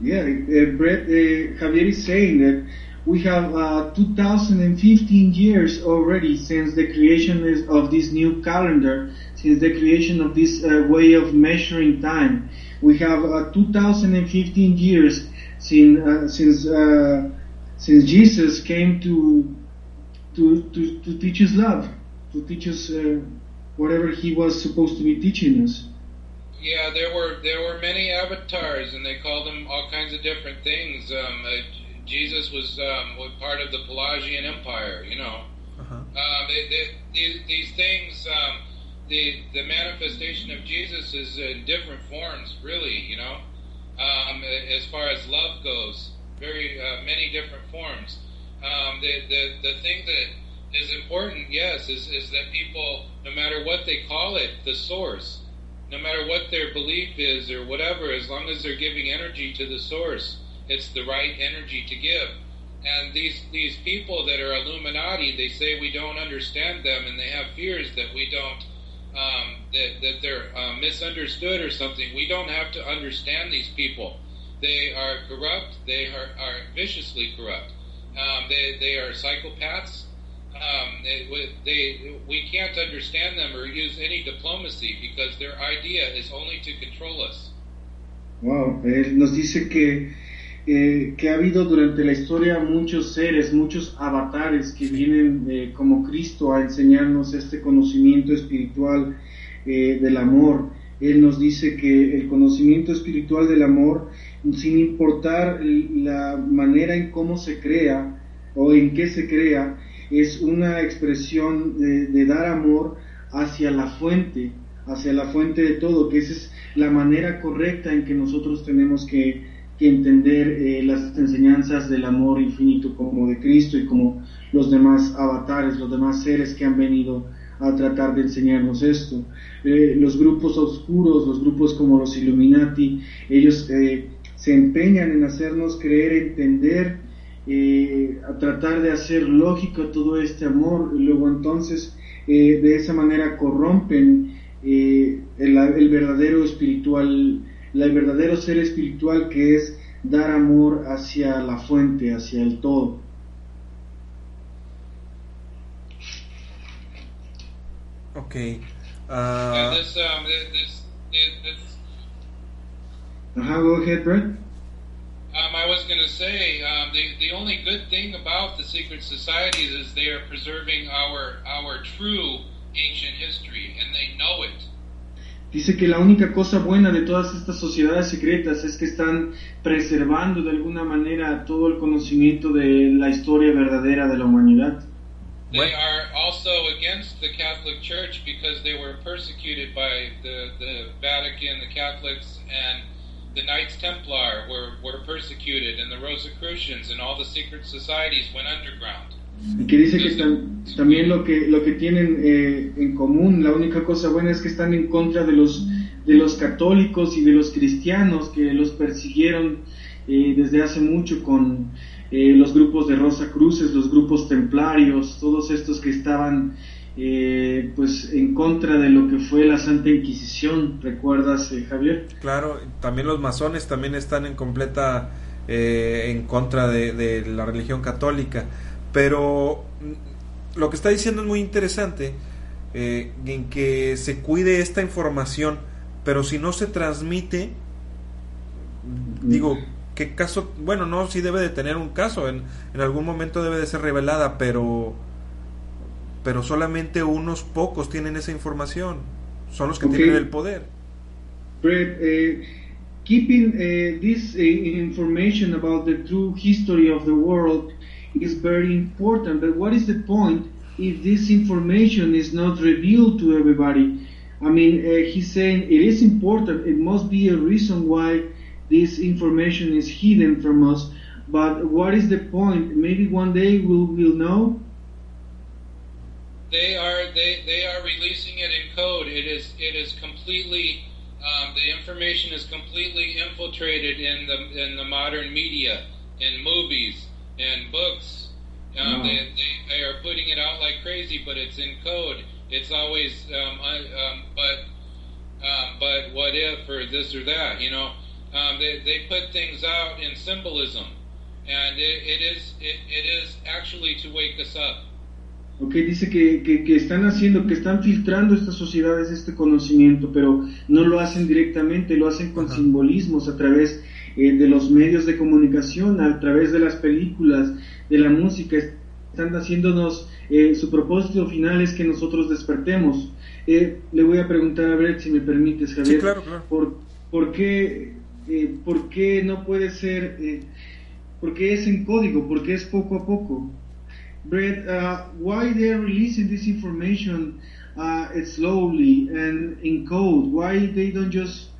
Yeah, uh, Brett, uh, Javier is saying that we have uh, 2015 years already since the creation of this new calendar, since the creation of this uh, way of measuring time. We have uh, 2015 years since uh, since uh, since Jesus came to to to, to teach us love, to teach us uh, whatever he was supposed to be teaching us. Yeah, there were there were many avatars, and they called them all kinds of different things. Um, uh, Jesus was um, part of the Pelagian Empire, you know. Ajá. Um, they, they, these, these things, um, the the manifestation of Jesus is in different forms, really. You know, um, as far as love goes, very uh, many different forms. Um, the, the the thing that is important, yes, is is that people, no matter what they call it, the source, no matter what their belief is or whatever, as long as they're giving energy to the source, it's the right energy to give. And these these people that are Illuminati, they say we don't understand them, and they have fears that we don't um, that that they're uh, misunderstood or something. We don't have to understand these people. They are corrupt. They are, are viciously corrupt. Um, they they are psychopaths. Um, they, they we can't understand them or use any diplomacy because their idea is only to control us. Wow, él nos dice que, eh, que ha habido durante la historia muchos seres, muchos avatares que vienen eh, como Cristo a enseñarnos este conocimiento espiritual eh, del amor. Él nos dice que el conocimiento espiritual del amor, sin importar la manera en cómo se crea o en qué se crea, es una expresión de, de dar amor hacia la fuente, hacia la fuente de todo, que esa es la manera correcta en que nosotros tenemos que, que entender eh, las enseñanzas del amor infinito como de Cristo y como los demás avatares, los demás seres que han venido a tratar de enseñarnos esto. Eh, los grupos oscuros, los grupos como los Illuminati, ellos eh, se empeñan en hacernos creer, entender, a tratar de hacer lógico todo este amor, y luego entonces de esa manera corrompen el, el, verdadero espiritual, el verdadero ser espiritual que es dar amor hacia la fuente, hacia el todo. Okay. Uh, this, um, this, this, uh-huh, go ahead, Brett. Um, I was going to say um, the the only good thing about the secret societies is they are preserving our our true ancient history, and they know it. Dice que la única cosa buena de todas estas sociedades secretas es que están preservando de alguna manera todo el conocimiento de la historia verdadera de la humanidad. They are also against the Catholic Church because they were persecuted by the, the Vatican, the Catholics, and the Knights Templar were, were persecuted, and the Rosicrucians and all the secret societies went underground. Y que dice que tam, también lo que, lo que tienen eh, en común, la única cosa buena es que están en contra de los, de los católicos y de los cristianos que los persiguieron eh, desde hace mucho con eh, los grupos de Rosa Cruces, los grupos templarios, todos estos que estaban eh, pues en contra de lo que fue la Santa Inquisición, ¿recuerdas eh, Javier? Claro, también los masones también están en completa eh, en contra de, la religión católica, pero mm, lo que está diciendo es muy interesante eh, en que se cuide esta información, pero si no se transmite, digo, ¿qué caso? Bueno, no, sí debe de tener un caso, en, en algún momento debe de ser revelada, pero pero solamente unos pocos tienen esa información, son los que okay. tienen el poder. Uh, keeping uh, this uh, information about the true history of the world is very important, but what is the point if this information is not revealed to everybody? I mean, he's saying it is important, it must be a reason why this information is hidden from us, but what is the point? Maybe one day we'll, we'll know they are they, they are releasing it in code. It is it is completely um, the information is completely infiltrated in the in the modern media, in movies, in books. Um, they, they, they are putting it out like crazy, but it's in code. It's always um, um, but um, but what if or this or that, you know? Um, they they put things out in symbolism, and it, it is it, it is actually to wake us up. Ok, dice que, que, que, están haciendo, que están filtrando estas sociedades este conocimiento, pero no lo hacen directamente, lo hacen con Ajá. simbolismos a través eh, de los medios de comunicación, a través de las películas, de la música. están haciéndonos, eh, su propósito final es que nosotros despertemos. Eh, le voy a preguntar a Brett si me permites, Javier. Sí, claro, claro. ¿Por, por qué, eh, por qué no puede ser, eh, porque es en código, porque es poco a poco? Brett, uh, why they're releasing this information uh, slowly and in code? Why they don't just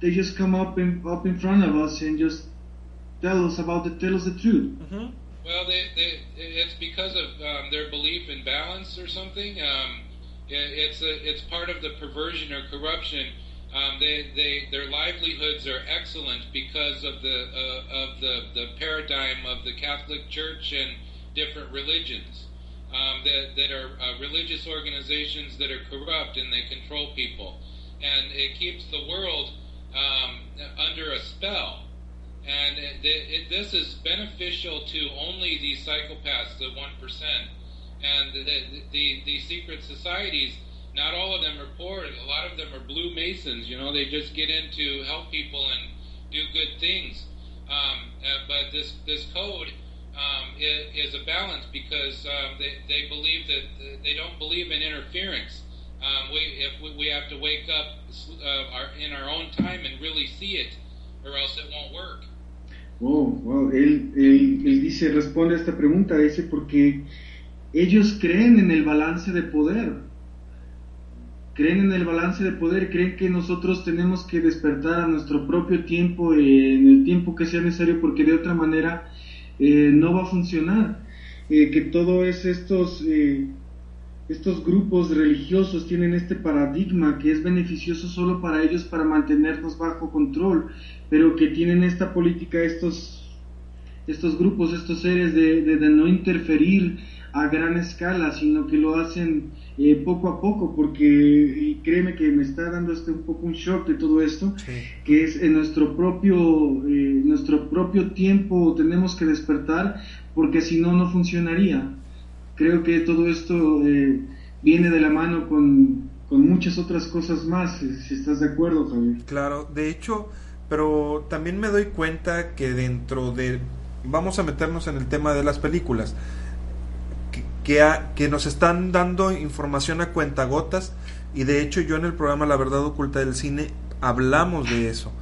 they just come up in up in front of us and just tell us about the tell us the truth? Ujú. Well, they, they, it's because of um, their belief in balance or something. Um, it, it's a, it's part of the perversion or corruption. Um, they, they, their livelihoods are excellent because of the uh, of the, the paradigm of the Catholic Church and different religions um, that, that are uh, religious organizations that are corrupt and they control people, and it keeps the world um, under a spell. And it, it, this is beneficial to only these psychopaths, the one percent, and the, the the secret societies. Not all of them are poor. A lot of them are blue masons. You know, they just get in to help people and do good things. Um, uh, but this this code um, is, is a balance because um, they they believe that uh, they don't believe in interference. Um, we if we, we have to wake up uh, our, in our own time and really see it, or else it won't work. Wow, wow. Él, él, él dice, responde a esta pregunta, dice, porque ellos creen en el balance de poder. Creen en el balance de poder, creen que nosotros tenemos que despertar a nuestro propio tiempo, en el tiempo que sea necesario, porque de otra manera eh, no va a funcionar. Eh, que todos estos, eh, estos grupos religiosos tienen este paradigma que es beneficioso solo para ellos para mantenernos bajo control, pero que tienen esta política, estos, estos grupos, estos seres de, de, de no interferir a gran escala, sino que lo hacen eh, poco a poco, porque y créeme que me está dando este un poco un shock de todo esto, Sí. que es en nuestro propio, eh, nuestro propio tiempo tenemos que despertar, porque si no, no funcionaría. Creo que todo esto eh, viene de la mano con, con muchas otras cosas más, si estás de acuerdo, Javier. Claro, de hecho, pero también me doy cuenta que dentro de... Vamos a meternos en el tema de las películas. Que, que nos están dando información a cuentagotas y de hecho yo en el programa La Verdad Oculta del Cine hablamos de eso.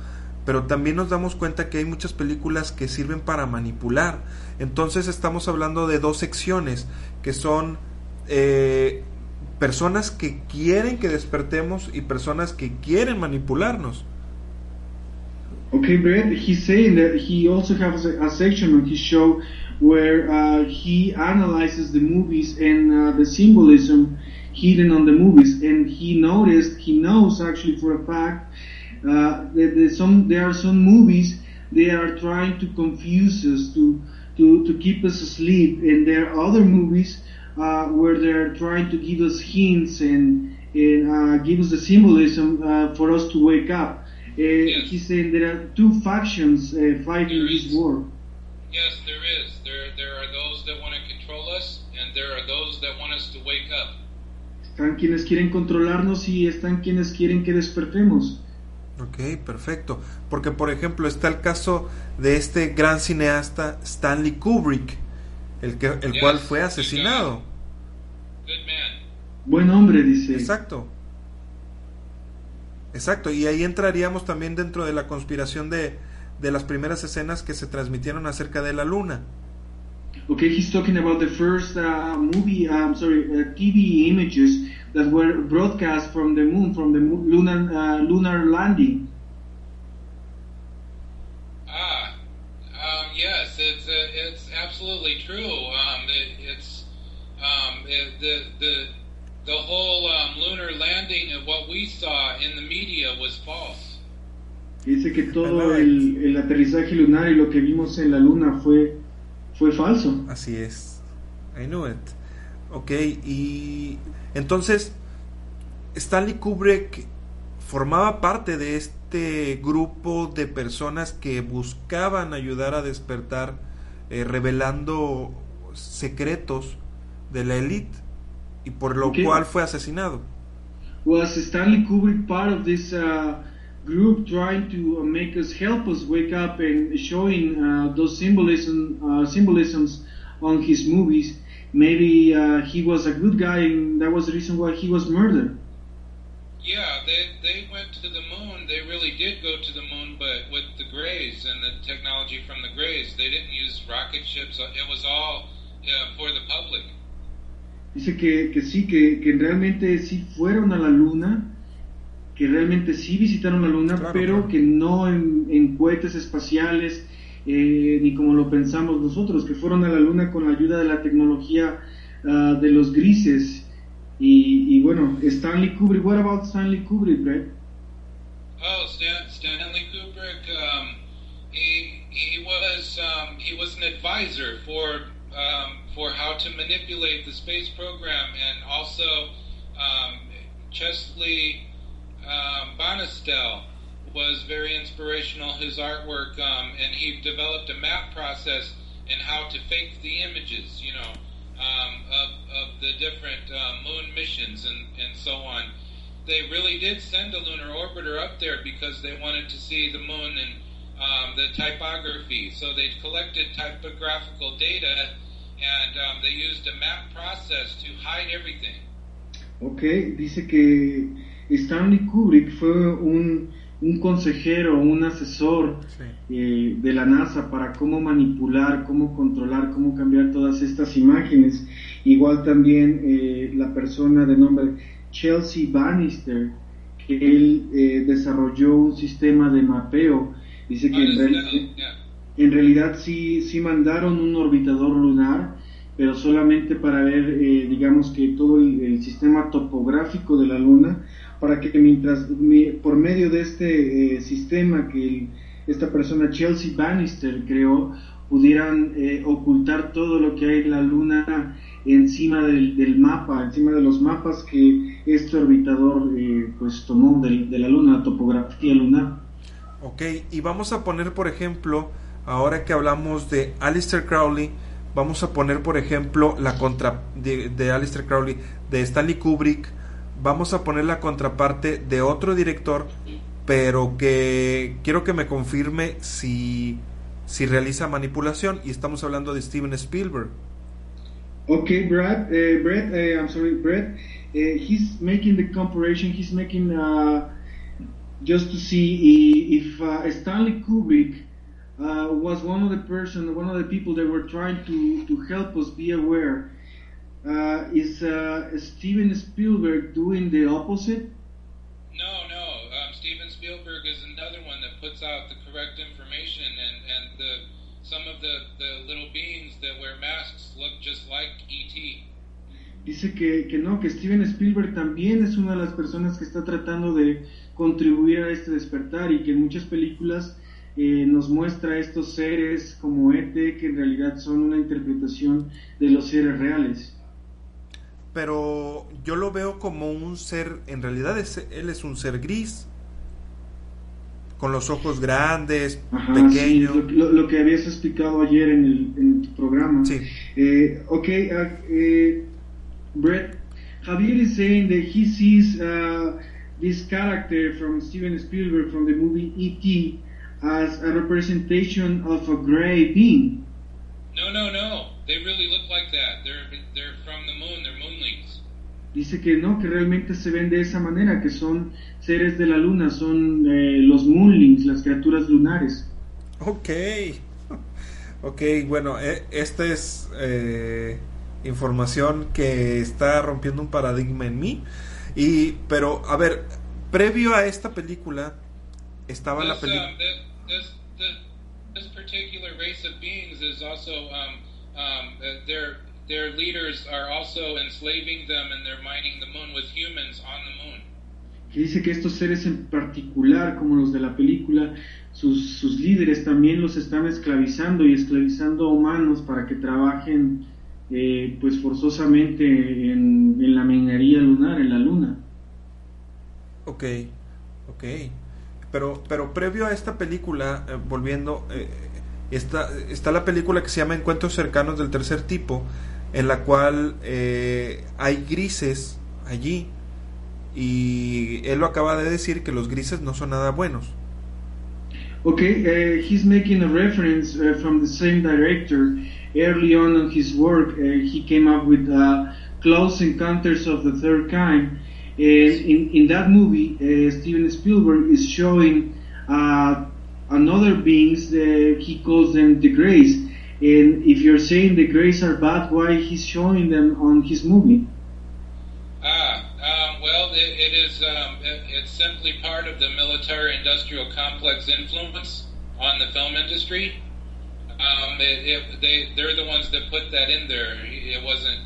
Pero también nos damos cuenta que hay muchas películas que sirven para manipular. Entonces estamos hablando de dos secciones que son eh, personas que quieren que despertemos y personas que quieren manipularnos. Okay, Brett, he's saying that he also has a, a section on his show where uh, he analyzes the movies and uh, the symbolism hidden on the movies, and he noticed, he knows actually for a fact uh, that there's some, there are some movies they are trying to confuse us, to to to keep us asleep, and there are other movies uh, where they're trying to give us hints and and uh, give us the symbolism uh, for us to wake up. Uh, Yes. He's saying there are two factions uh, fighting There this is. war. Yes, there is. There there are those that want to control us, and there are those that want us to wake up. Están quienes quieren controlarnos y están quienes quieren que despertemos. Ok, perfecto. Porque, por ejemplo, está el caso de este gran cineasta Stanley Kubrick, el, que, el Yes, cual fue asesinado. Good man. Buen hombre, dice. Exacto. Exacto, y ahí entraríamos también dentro de la conspiración de, de las primeras escenas que se transmitieron acerca de la luna. Okay, he's talking about the first uh, movie, um, sorry, uh, TV images that were broadcast from the moon, from the moon, lunar uh, lunar landing. Ah, um, yes, it's uh, it's absolutely true. Um, it, it's um, it, the the the whole um, lunar landing of what we saw in the media was false. Dice que todo el, el aterrizaje lunar y lo que vimos en la luna fue fue falso. Así es. I knew it. Ok, y entonces Stanley Kubrick formaba parte de este grupo de personas que buscaban ayudar a despertar, eh, revelando secretos de la élite, y por lo cual fue asesinado. Was Stanley Kubrick part of this uh, group trying to uh, make us help us wake up and showing uh, those symbolism uh, symbolisms on his movies? maybe uh, he was a good guy and that was the reason why he was murdered. Yeah, they they went to the moon. They really did go to the moon, but with the Greys and the technology from the Greys, they didn't use rocket ships. It was all uh, for the public. Dice que, que sí, que, que realmente sí fueron a la luna, que realmente sí visitaron la luna, Claro, pero claro. que no en, en cohetes espaciales, eh, ni como lo pensamos nosotros, que fueron a la luna con la ayuda de la tecnología ah, de los grises. Y, y bueno, Stanley Kubrick, what about Stanley Kubrick, Brett? Oh, Stan, Stanley Kubrick. Um, he he was um, he was an advisor for um, for how to manipulate the space program, and also um, Chesley um, Bonestell was very inspirational. His artwork, um, and he developed a map process and how to fake the images. You know. Um, of, of the different uh, moon missions and, and so on they really did send a lunar orbiter up there because they wanted to see the moon and um, the typography. So they collected typographical data and um, they used a map process to hide everything. Ok, dice que Stanley Kubrick fue un, un consejero, un asesor Sí. eh, de la NASA para cómo manipular, cómo controlar, cómo cambiar todas estas imágenes. Igual también eh, la persona de nombre Chelsea Bannister, que él eh, desarrolló un sistema de mapeo. Dice que en, real- yeah. en realidad sí, sí mandaron un orbitador lunar, pero solamente para ver, eh, digamos que todo el, el sistema topográfico de la Luna, para que mientras, mi- por medio de este eh, sistema que esta persona Chelsea Bannister creó, pudieran eh, ocultar todo lo que hay en la Luna encima del, mapa, encima de los mapas que este orbitador eh, pues tomó de la Luna, topografía lunar. Ok, y vamos a poner, por ejemplo, ahora que hablamos de Alistair Crowley, vamos a poner, por ejemplo, la contra de, de Alistair Crowley, de Stanley Kubrick, vamos a poner la contraparte de otro director, pero que quiero que me confirme si, si realiza manipulación, y estamos hablando de Steven Spielberg. Okay, Brad, uh, Brett, uh, I'm sorry, Brett. Uh, he's making the comparison. He's making uh, just to see if uh, Stanley Kubrick uh, was one of the person, one of the people that were trying to to help us be aware. Uh, is uh, Steven Spielberg doing the opposite? No, no. Um, Steven Spielberg is another one that puts out the correct information, and and the some of the the little beings that wear masks look just like ET. Dice que, que no, que Steven Spielberg también es una de las personas que está tratando de contribuir a este despertar y que en muchas películas eh, nos muestra estos seres como ET que en realidad son una interpretación de los seres reales. Pero yo lo veo como un ser, en realidad es- él es un ser gris, con los ojos grandes, Ajá, sí, pequeño. lo, lo- lo que habías explicado ayer en el, en tu programa. Sí. Eh, okay, uh, uh, Brett, Javier is saying that he sees uh, this character from Steven Spielberg from the movie E.T. as a representation of a gray being. No, no, no. They really look like that. They're they're from the moon. They're. Dice que no, que realmente se ven de esa manera, que son seres de la luna, son eh, los moonlings, las criaturas lunares. Ok. Ok, bueno, eh, esta es eh, información que está rompiendo un paradigma en mí. Y, pero, a ver, previo a esta película, estaba la This, película. um, this, this, this, this particular race of beings is also um, um, uh, their leaders are also enslaving them, and they're mining the moon with humans on the moon. que dice que estos seres en particular, como los de la película, sus, sus líderes también los están esclavizando y esclavizando a humanos para que trabajen eh, pues forzosamente en, en la minería lunar, en la luna. Ok, ok. Pero, pero previo a esta película, eh, volviendo, eh, está, está la película que se llama Encuentros cercanos del tercer tipo, en la cual eh, hay grises allí. Y él lo acaba de decir que los grises no son nada buenos. Okay, uh, he's making a reference uh, from the same director, early on in his work, he came up with Close Encounters of the Third Kind. In, that movie, Steven Spielberg is showing another beings, he calls them the Greys. And if you're saying the Greys are bad, why he's showing them on his movie? Ah, um, well, it, it is. Um, it, it's simply part of the military-industrial complex influence on the film industry. Um, it, they they're the ones that put that in there. It wasn't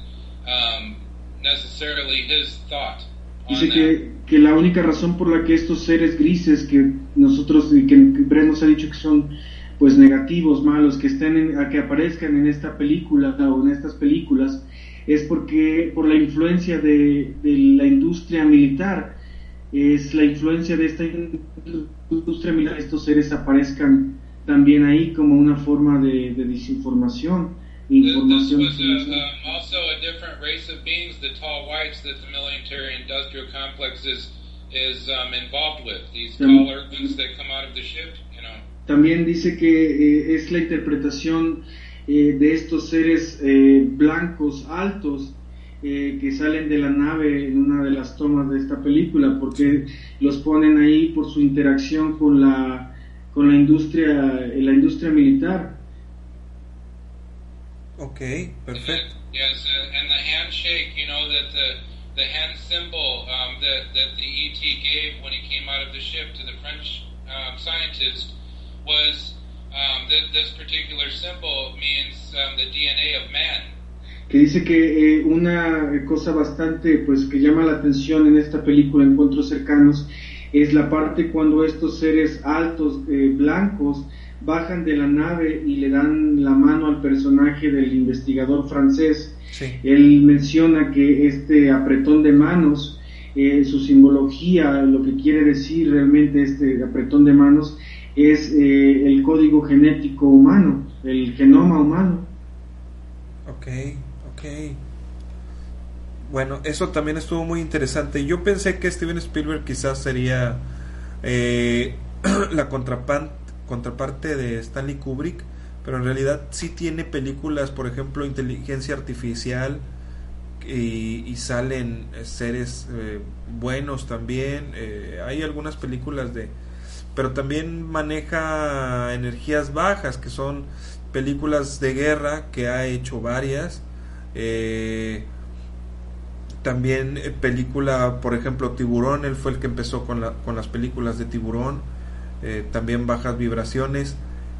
um, necessarily his thought. Dice que, que, la única razón por la que estos seres grises que nosotros, que Brett nos ha dicho que son pues negativos, malos, que estén en, que aparezcan en esta película o en estas películas, es porque por la influencia de, de la industria militar, es la influencia de esta industria militar, estos seres aparezcan también ahí como una forma de, de desinformación. Información this was a, um, also a different race of beings, the tall whites that the military industrial complex is, is um, involved with. These taller ones that come out of the ship. También dice que eh, es la interpretación eh, de estos seres eh, blancos altos eh, que salen de la nave en una de las tomas de esta película, porque los ponen ahí por su interacción con la con la industria la industria militar. Okay, perfect. Yes, and the handshake, you know, that the the hand symbol um, that that the ET gave when he came out of the ship to the French um, scientist was um, this particular symbol means um, the DNA of man. Que dice que eh, una cosa bastante, pues, que llama la atención en esta película Encuentros cercanos es la parte cuando estos seres altos, eh, blancos, bajan de la nave y le dan la mano al personaje del investigador francés. Él menciona que este apretón de manos, eh, su simbología, lo que quiere decir realmente este apretón de manos, es eh, el código genético humano, el genoma humano. Ok, ok. Bueno, eso también estuvo muy interesante. Yo pensé que Steven Spielberg quizás sería eh, la contraparte de Stanley Kubrick, pero en realidad sí tiene películas, por ejemplo, Inteligencia Artificial, y, salen seres eh, buenos también. Eh, hay algunas películas de... Pero también maneja energías bajas, que son películas de guerra, que ha hecho varias. Eh, también película, por ejemplo, Tiburón, él fue el que empezó con, la, con las películas de Tiburón. Eh, también bajas vibraciones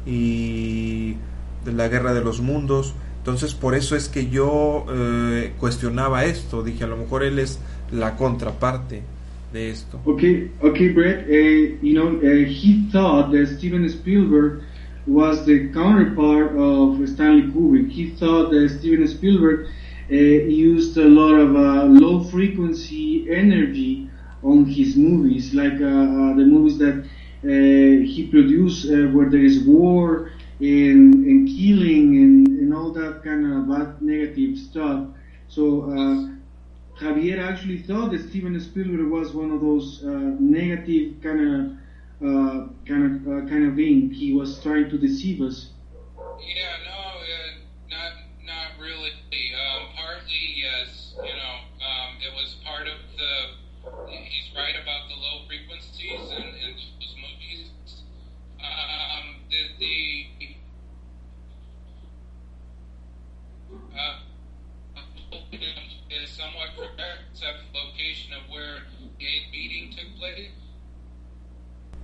y de la guerra de los mundos. Entonces por eso es que yo eh, cuestionaba esto, dije a lo mejor él es la contraparte de esto. Okay, okay, Brett, uh, you know, uh, he thought that Steven Spielberg was the counterpart of Stanley Kubrick. He thought that Steven Spielberg uh, used a lot of low frequency energy on his movies, like the movies that he produced where there is war and, and killing and, and all that kind of bad negative stuff. So Javier actually thought that Steven Spielberg was one of those negative kind of uh, kind of uh, kind of being. He was trying to deceive us. Yeah, no,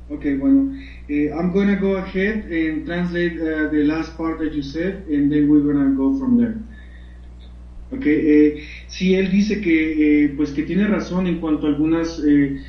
Okay, bueno, uh, I'm to go ahead and translate uh, the last part that you said, and then we're to go from there. Okay, eh, sí, él dice que, eh, pues que tiene razón en cuanto a algunas eh,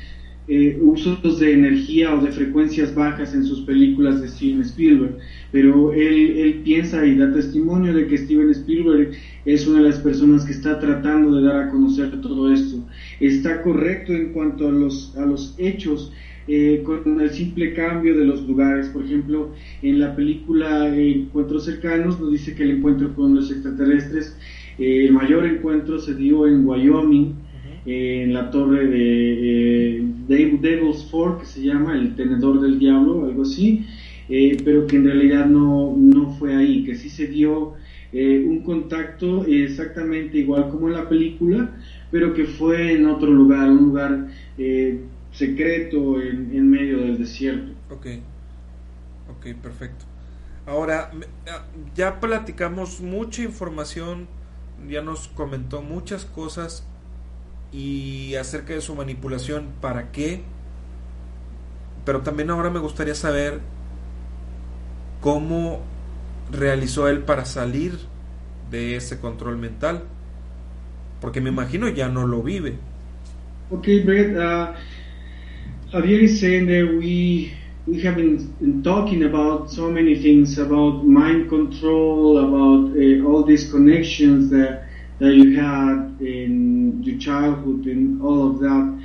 eh, usos de energía o de frecuencias bajas en sus películas de Steven Spielberg, pero él, él, piensa y da testimonio de que Steven Spielberg es una de las personas que está tratando de dar a conocer todo esto. Está correcto en cuanto a los, a los hechos. Eh, con el simple cambio de los lugares. Por ejemplo, en la película Encuentros cercanos nos dice que el encuentro con los extraterrestres, eh, el mayor encuentro se dio en Wyoming, en la torre de eh, Devil's Fork, que se llama el tenedor del diablo, algo así, eh, pero que en realidad no, no fue ahí, que sí se dio eh, un contacto exactamente igual como en la película, pero que fue en otro lugar, un lugar eh, secreto en, en, medio del desierto. Ok, ok, perfecto. Ahora, ah, ya platicamos mucha información, ya nos comentó muchas cosas y acerca de su manipulación, ¿para qué? Pero también ahora me gustaría saber cómo realizó él para salir de ese control mental. Porque me imagino ya no lo vive. Okay, Brett, uh, Javier is saying that we we have been talking about so many things about mind control, about uh, all these connections that that you had in your childhood and all of that.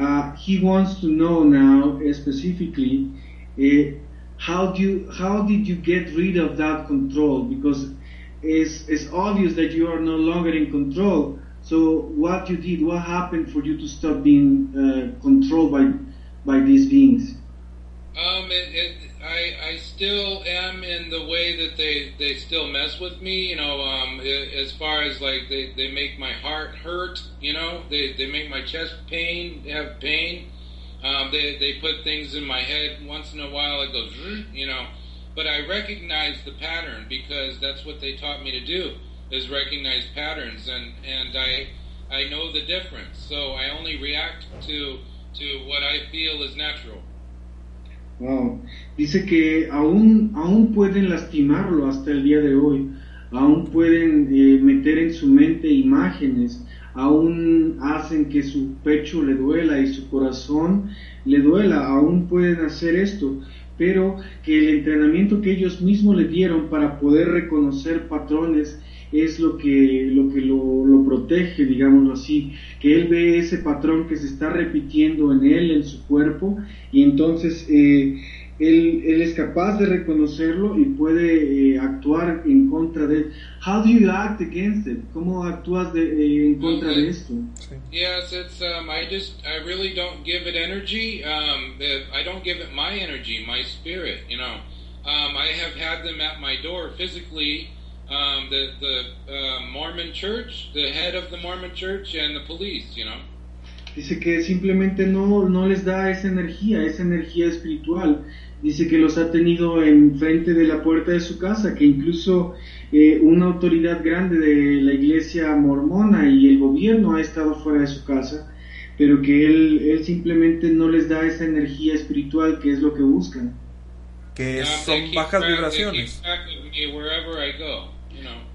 Uh, he wants to know now uh, specifically uh, how do you how did you get rid of that control because it's it's obvious that you are no longer in control. So what you did, what happened for you to stop being uh, controlled by by these beings? Um, it, it, I, I still am in the way that they, they still mess with me, you know, um, as far as like they, they make my heart hurt, you know, they, they make my chest pain, have pain. Um, they, they put things in my head once in a while, it goes, you know, but I recognize the pattern because that's what they taught me to do is recognize patterns and, and I, I know the difference. So I only react to, to what I feel is natural. Wow. Dice que aún, aún pueden lastimarlo hasta el día de hoy, aún pueden eh, meter en su mente imágenes, aún hacen que su pecho le duela y su corazón le duela, aún pueden hacer esto, pero que el entrenamiento que ellos mismos le dieron para poder reconocer patrones es lo que lo, que lo, lo protege, digámoslo así, que él ve ese patrón que se está repitiendo en él, en su cuerpo, y entonces eh, él, es capaz de reconocerlo y puede eh, actuar en contra de. How do you act against it? ¿Cómo actúas de, eh, en contra de esto? Yes, it's um, I just I really don't give it energy. Um, I don't give it my energy, my spirit. You know, um, I have had them at my door physically. Um, the the uh, Mormon Church, the head of the Mormon Church, and the police. You know. Dice que simplemente no, no les da esa energía, esa energía espiritual. Dice que los ha tenido enfrente de la puerta de su casa, que incluso eh, una autoridad grande de la iglesia mormona y el gobierno ha estado fuera de su casa, pero que él, él simplemente no les da esa energía espiritual que es lo que buscan. Que son bajas vibraciones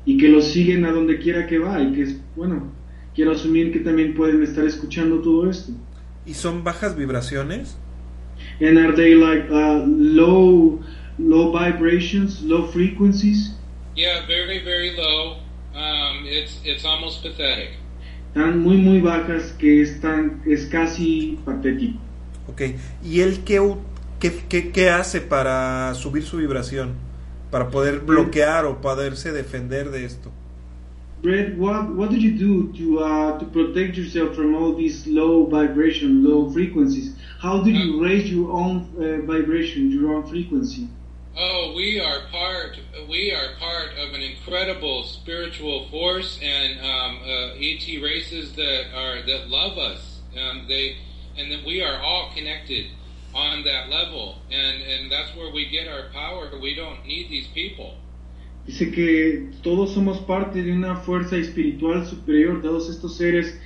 y que los siguen a donde quiera que va y que es, bueno, quiero asumir que también pueden estar escuchando todo esto. ¿Y son bajas vibraciones? And are they like uh, low, low vibrations, low frequencies? Yeah, very, very low. Um, it's, it's almost pathetic. Tan muy, muy bajas que están, es casi patético. Ok, ¿y él qué, qué, qué, qué hace para subir su vibración? Para poder bloquear o poderse defender de esto. Brett, what what do you do to uh, to protect yourself from all these low vibration, low frequencies? How do you raise your own uh, vibration, your own frequency? Oh, we are part. We are part of an incredible spiritual force and um, uh, ET races that are that love us. Um, they and that we are all connected on that level, and and that's where we get our power. We don't need these people. Dice que todos somos parte de una fuerza espiritual superior, todos estos seres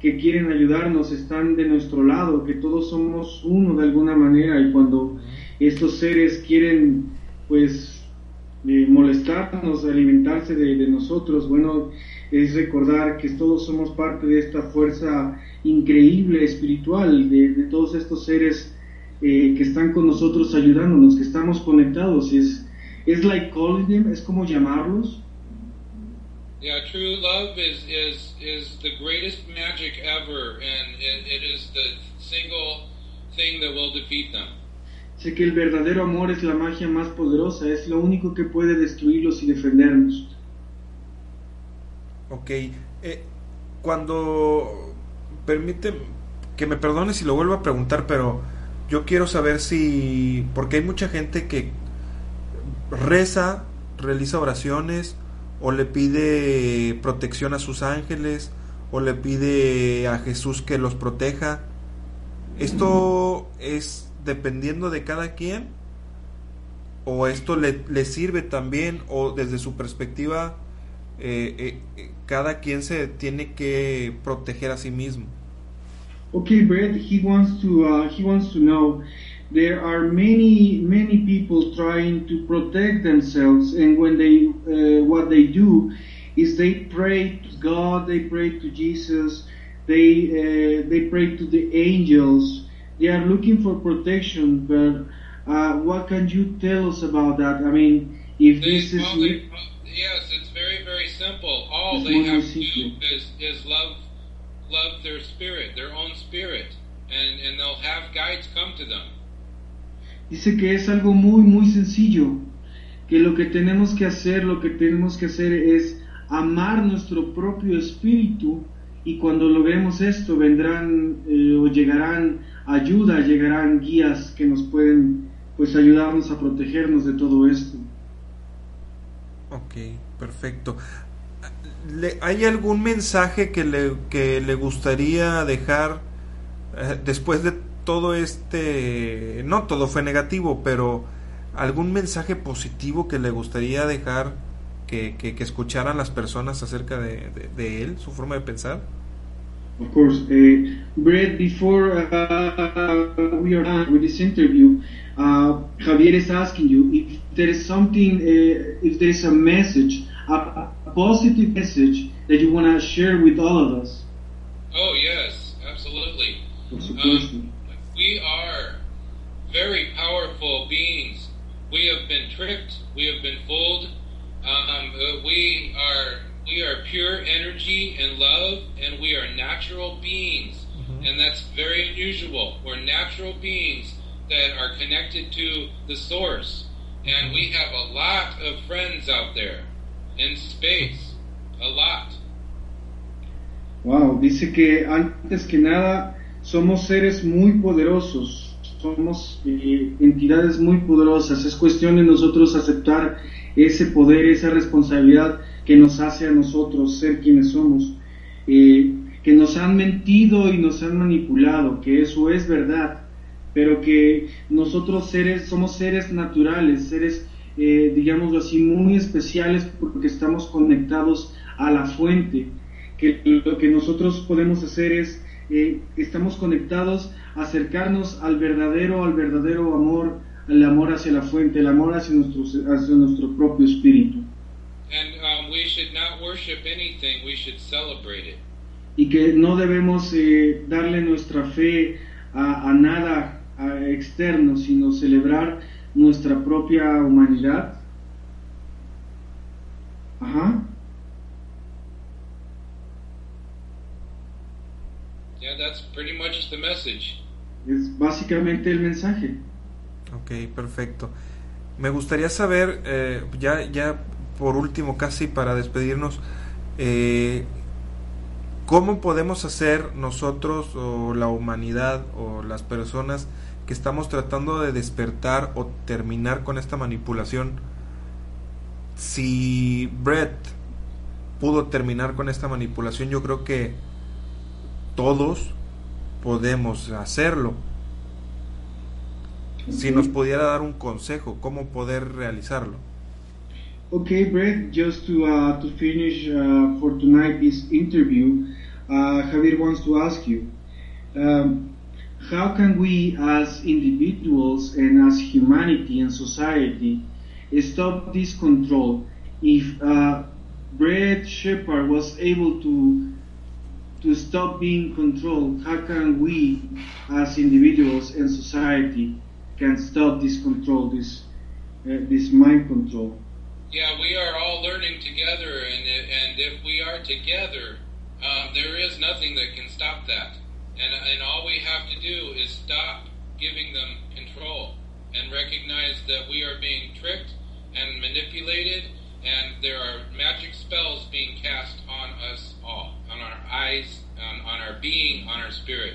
que quieren ayudarnos están de nuestro lado, que todos somos uno de alguna manera y cuando estos seres quieren pues eh, molestarnos, alimentarse de, de, nosotros, bueno, es recordar que todos somos parte de esta fuerza increíble espiritual, de, de todos estos seres eh, que están con nosotros ayudándonos, que estamos conectados. Es, es like calling them, es como llamarlos. Yeah, true love is, is, is the greatest magic ever, and it, it is the single thing that will defeat them. Sé que el verdadero amor es la magia más poderosa, es lo único que puede destruirlos y defendernos. Ok, eh, cuando permite que me perdone si lo vuelvo a preguntar, pero yo quiero saber si, porque hay mucha gente que reza, realiza oraciones o le pide protección a sus ángeles, o le pide a Jesús que los proteja. Esto es dependiendo de cada quien, o esto le, sirve también, o desde su perspectiva, eh, eh, cada quien se tiene que proteger a sí mismo. Okay, Brett, he wants to uh, he wants to know there are many many people trying to protect themselves, and when they uh, what they do is they pray to God, they pray to Jesus, they uh, they pray to the angels. They are looking for protection, but uh, what can you tell us about that? I mean, if They- this is well, they- yes, it's very, very simple. All they have to do is, is love, love their spirit, their own spirit, and, and they'll have guides come to them. Dice que es algo muy, muy sencillo, que lo que tenemos que hacer, lo que tenemos que hacer es amar nuestro propio espíritu y cuando logremos esto vendrán eh, o llegarán ayuda, llegarán guías que nos pueden pues ayudarnos a protegernos de todo esto. Ok, perfecto. Le- ¿Hay algún mensaje que le, que le gustaría dejar eh, después de todo este... No todo fue negativo, pero algún mensaje positivo que le gustaría dejar que, que, escucharan las personas acerca de, de- él, su forma de pensar? Of course, uh, Brett, before uh, we are done with this interview, uh, Javier is asking you if there is something, uh, if there is a message, positive message that you want to share with all of us. Oh, yes, absolutely. Um, we are very powerful beings. We have been tricked. We have been fooled. Um, uh, we are we are pure energy and love, and we are natural beings, and that's very unusual. We're natural beings that are connected to the source, and we have a lot of friends out there in space, a lot. Wow, dice que antes que nada somos seres muy poderosos, somos eh, entidades muy poderosas. Es cuestión de nosotros aceptar ese poder, esa responsabilidad que nos hace a nosotros ser quienes somos. Eh, que nos han mentido y nos han manipulado, que eso es verdad, pero que nosotros seres somos seres naturales, seres, eh, digámoslo así, muy especiales porque estamos conectados a la fuente que lo que nosotros podemos hacer es, eh, estamos conectados a acercarnos al verdadero, al verdadero amor, al amor hacia la fuente, el amor hacia nuestro, hacia nuestro propio espíritu. And um, we should not worship anything, we should celebrate it. Y que no debemos eh, darle nuestra fe a, a nada a externo, sino celebrar nuestra propia humanidad. Ajá. Yeah, that's pretty much the message. Es básicamente el mensaje. Ok, perfecto. Me gustaría saber, eh, ya, ya por último, casi para despedirnos, eh, ¿cómo podemos hacer nosotros o la humanidad o las personas que estamos tratando de despertar o terminar con esta manipulación? Si Brett pudo terminar con esta manipulación, yo creo que todos podemos hacerlo. Si nos pudiera dar un consejo, cómo poder realizarlo. Okay, Brett, just to, uh, to finish uh, for tonight this interview, uh, Javier wants to ask you, um, how can we as individuals and as humanity and society stop this control? If uh, Brett Shepard was able to to stop being controlled, how can we as individuals and society can stop this control, this uh, this mind control? Yeah, we are all learning together, and and if we are together, um, there is nothing that can stop that. And and all we have to do is stop giving them control and recognize that we are being tricked and manipulated, and there are magic spells being cast on us all, on our eyes, on, on our being, on our spirit.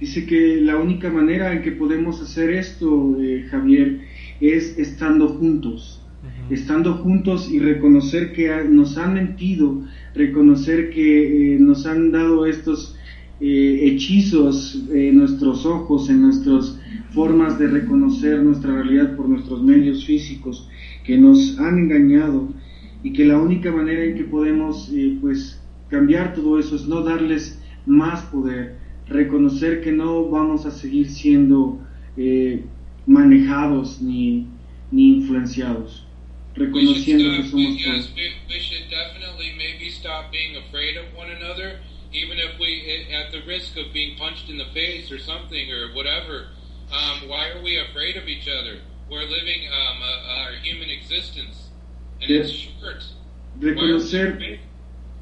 Dice que la única manera en que podemos hacer esto, eh, Javier, es estando juntos. estando juntos y reconocer que nos han mentido, reconocer que eh, nos han dado estos eh, hechizos en nuestros ojos, en nuestras formas de reconocer nuestra realidad por nuestros medios físicos, que nos han engañado y que la única manera en que podemos eh, pues cambiar todo eso es no darles más poder, reconocer que no vamos a seguir siendo manejados ni, ni influenciados reconociendo que somos even if we, at the risk of being punched in the face or something or whatever. Um, why are we afraid of each other? We're living um, a, our human existence, and yes. it's short. Reconocer,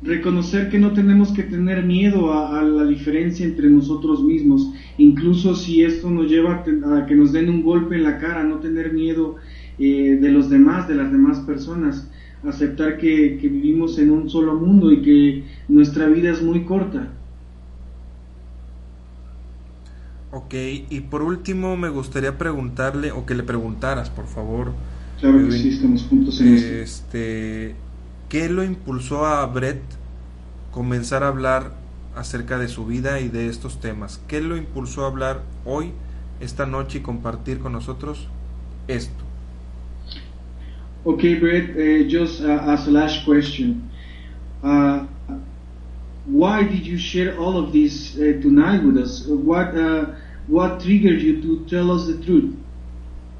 reconocer que no tenemos que tener miedo a, a, la diferencia entre nosotros mismos, incluso si esto nos lleva a, a que nos den un golpe en la cara, no tener miedo eh, de los demás, de las demás personas, aceptar que, que vivimos en un solo mundo y que nuestra vida es muy corta. Ok, y por último me gustaría preguntarle, o que le preguntaras, por favor. Claro que sí, estamos juntos en este, ¿Qué lo impulsó a Brett comenzar a hablar acerca de su vida y de estos temas? ¿Qué lo impulsó a hablar hoy, esta noche y compartir con nosotros esto? Okay, Brett, uh, just uh, as a last question, uh, why did you share all of this uh, tonight with us? What uh, what triggered you to tell us the truth?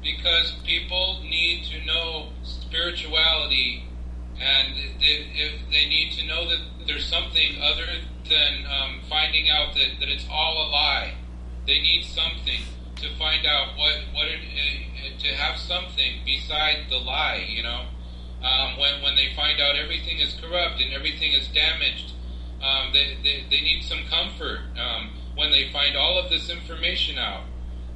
Because people need to know spirituality, and if they need to know that there's something other than um, finding out that, that it's all a lie. They need something to find out what what it, to have something beside the lie, you know. Um, when, when they find out everything is corrupt and everything is damaged, um, they, they, they need some comfort. Um, when they find all of this information out,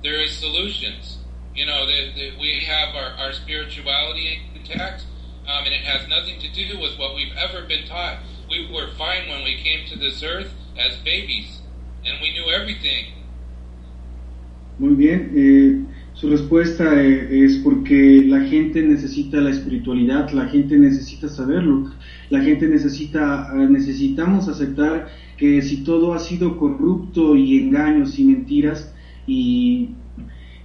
there is solutions. You know, they, they, we have our, our spirituality intact, um, and it has nothing to do with what we've ever been taught. We were fine when we came to this earth as babies, and we knew everything. Muy bien. Eh, Su respuesta eh, es porque la gente necesita la espiritualidad, la gente necesita saberlo, la gente necesita, eh, necesitamos aceptar que si todo ha sido corrupto y engaños y mentiras y,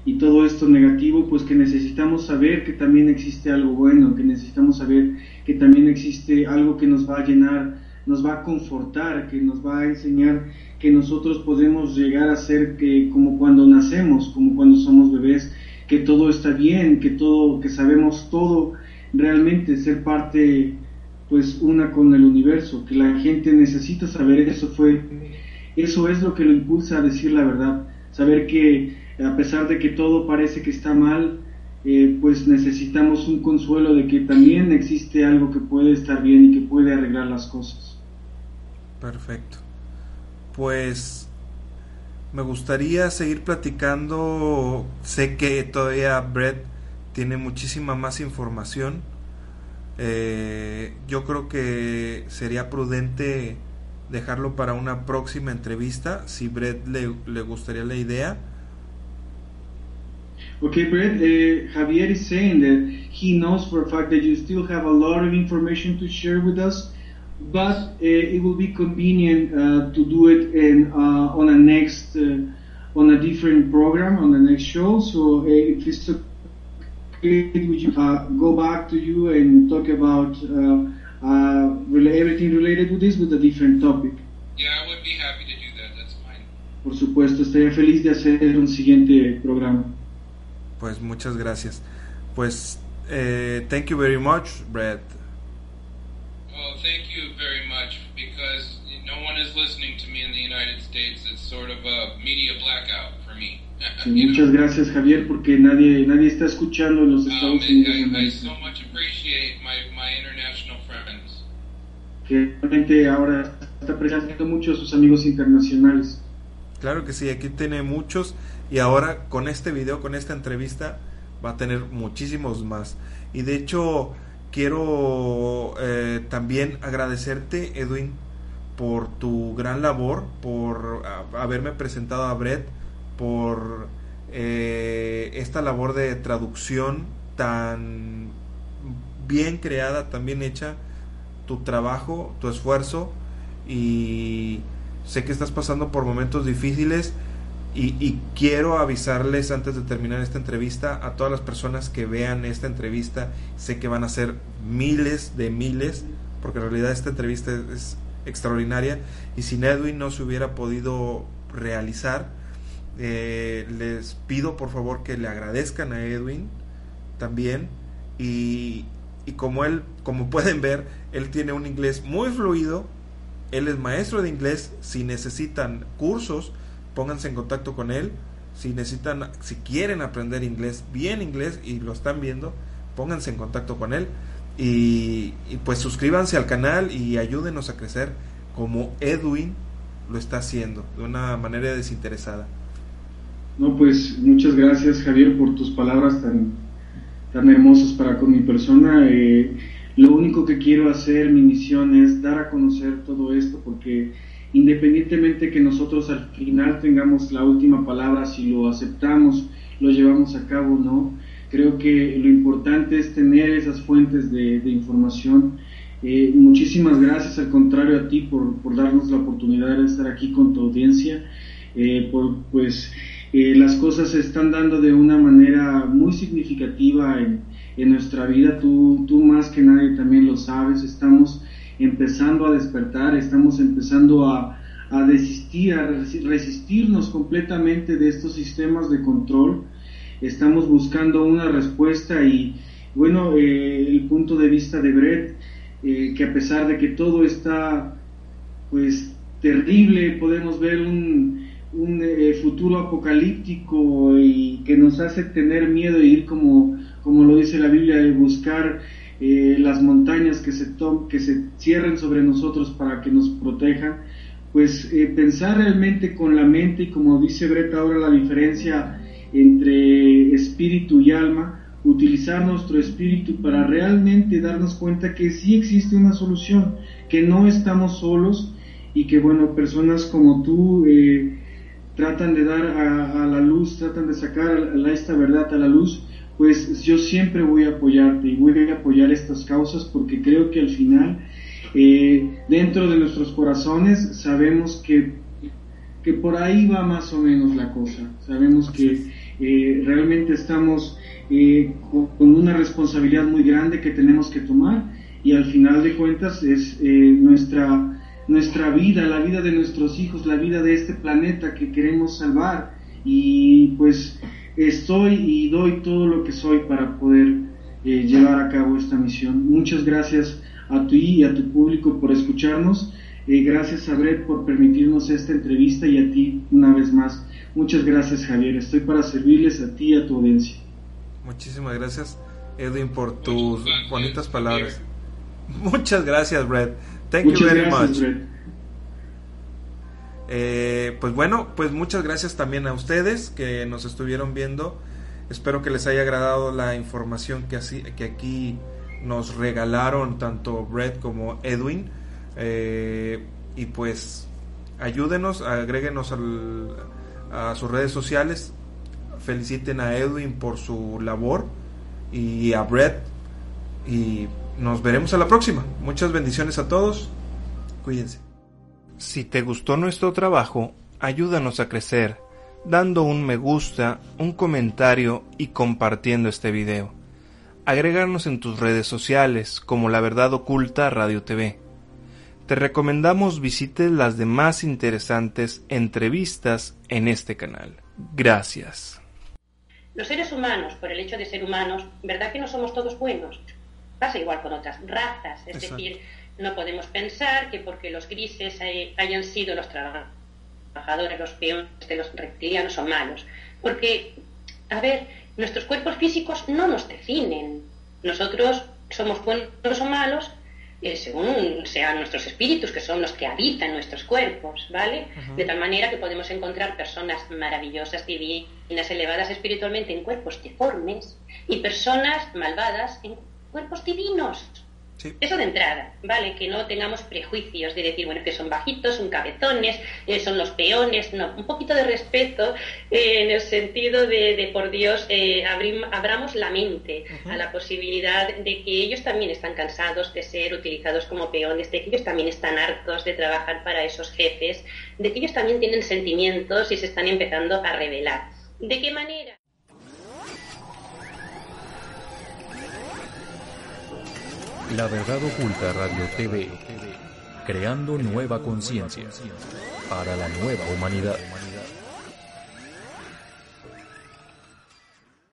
y todo esto negativo, pues que necesitamos saber que también existe algo bueno, que necesitamos saber que también existe algo que nos va a llenar, nos va a confortar, que nos va a enseñar que nosotros podemos llegar a ser que como cuando nacemos, como cuando somos bebés, que todo está bien, que todo, que sabemos todo, realmente ser parte pues una con el universo, que la gente necesita saber eso fue, eso es lo que lo impulsa a decir la verdad, saber que a pesar de que todo parece que está mal, eh, pues necesitamos un consuelo de que también existe algo que puede estar bien y que puede arreglar las cosas. Perfecto pues me gustaría seguir platicando. Sé que todavía Brett tiene muchísima más información. Eh, yo creo que sería prudente dejarlo para una próxima entrevista, si Brett le, le gustaría la idea. Okay, Brett, uh, Javier is saying that he knows for a fact that you still have a lot of information to share with us. But uh, it will be convenient uh, to do it in, uh, on a next on a different program on the next show. So if it's okay, would you go back to you and talk about everything related to this with a different topic? Yeah, I would be happy to do that. That's fine. Por supuesto, estaría feliz de hacer un siguiente programa. Pues muchas gracias. Pues eh, thank you very much, Brett. Well, thank you very much because no one is listening to me in the United States. It's sort of a media blackout for me. Sí, muchas gracias Javier porque nadie nadie está escuchando en los um, Estados um, Unidos. I, I so much appreciate my, my international friends. Que realmente ahora está presentando mucho a sus amigos internacionales. Claro que sí, aquí tiene muchos y ahora con este video, con esta entrevista va a tener muchísimos más. Y de hecho Quiero eh, también agradecerte, Edwin, por tu gran labor, por haberme presentado a Brett, por eh, esta labor de traducción tan bien creada, tan bien hecha tu trabajo, tu esfuerzo y sé que estás pasando por momentos difíciles y, quiero avisarles antes de terminar esta entrevista a todas las personas que vean esta entrevista, sé que van a ser miles de miles, porque en realidad esta entrevista es extraordinaria. Y sin Edwin no se hubiera podido realizar. Eh, les pido por favor que le agradezcan a Edwin también. Y, y como él, como pueden ver, él tiene un inglés muy fluido, él es maestro de inglés, si necesitan cursos, pónganse en contacto con él. Si necesitan, si quieren aprender inglés, bien inglés y lo están viendo, pónganse en contacto con él. Y, pues suscríbanse al canal y ayúdenos a crecer como Edwin lo está haciendo, de una manera desinteresada. No, pues muchas gracias Javier por tus palabras tan, tan hermosas para con mi persona. Eh, lo único que quiero hacer, mi misión es dar a conocer todo esto porque independientemente que nosotros al final tengamos la última palabra, si lo aceptamos, lo llevamos a cabo, ¿no? Creo que lo importante es tener esas fuentes de, información. Eh, muchísimas gracias, al contrario a ti, por, por, darnos la oportunidad de estar aquí con tu audiencia. Eh, pues eh, las cosas se están dando de una manera muy significativa en, en nuestra vida. Tú, tú más que nadie también lo sabes. Estamos empezando a despertar, estamos empezando a, desistir, a resistirnos completamente de estos sistemas de control, estamos buscando una respuesta y bueno, eh, el punto de vista de Brett, eh, que a pesar de que todo está pues terrible, podemos ver un, un eh, futuro apocalíptico y que nos hace tener miedo de ir como, como lo dice la Biblia, de buscar eh, las montañas que se, que se cierren sobre nosotros para que nos protejan, pues eh, pensar realmente con la mente y como dice Brett ahora la diferencia entre espíritu y alma, utilizar nuestro espíritu para realmente darnos cuenta que sí existe una solución, que no estamos solos y que bueno, personas como tú eh, tratan de dar a, la luz, tratan de sacar esta verdad a la luz pues yo siempre voy a apoyarte y voy a apoyar estas causas porque creo que al final eh, dentro de nuestros corazones sabemos que, que por ahí va más o menos la cosa, sabemos que eh, realmente estamos eh, con, una responsabilidad muy grande que tenemos que tomar y al final de cuentas es nuestra, nuestra vida, la vida de nuestros hijos, la vida de este planeta que queremos salvar. Y pues estoy y doy todo lo que soy para poder eh, llevar a cabo esta misión. Muchas gracias a ti y a tu público por escucharnos. Eh, gracias a Brett por permitirnos esta entrevista y a ti una vez más. Muchas gracias Javier. Estoy para servirles a ti y a tu audiencia. Muchísimas gracias Edwin por tus bonitas palabras. Muchas gracias Brett. Thank you very much. Eh, pues bueno, pues muchas gracias también a ustedes que nos estuvieron viendo. Espero que les haya agradado la información que, así, que aquí nos regalaron tanto Brett como Edwin. Eh, y pues ayúdenos, agréguenos a sus redes sociales. Feliciten a Edwin por su labor y a Brett. Y nos veremos a la próxima. Muchas bendiciones a todos. Cuídense. Si te gustó nuestro trabajo, ayúdanos a crecer dando un me gusta, un comentario y compartiendo este video. Agregarnos en tus redes sociales como La Verdad Oculta Radio TV. Te recomendamos visites las demás interesantes entrevistas en este canal. Gracias. Los seres humanos, por el hecho de ser humanos, ¿verdad que no somos todos buenos? Pasa igual con otras razas, es decir, no podemos pensar que porque los grises hayan sido los trabajadores, los peones de los reptilianos son malos. Porque, a ver, nuestros cuerpos físicos no nos definen. Nosotros somos buenos o malos eh, según sean nuestros espíritus, que son los que habitan nuestros cuerpos, ¿vale? De tal manera que podemos encontrar personas maravillosas, divinas, elevadas espiritualmente en cuerpos deformes y personas malvadas en cuerpos divinos. Eso de entrada, ¿vale? Que no tengamos prejuicios de decir, bueno, que son bajitos, son cabezones, eh, son los peones, no, un poquito de respeto eh, en el sentido de, por Dios, eh, abramos la mente a la posibilidad de que ellos también están cansados de ser utilizados como peones, de que ellos también están hartos de trabajar para esos jefes, de que ellos también tienen sentimientos y se están empezando a revelar. ¿De qué manera? La Verdad Oculta Radio TV, creando nueva conciencia para la nueva humanidad.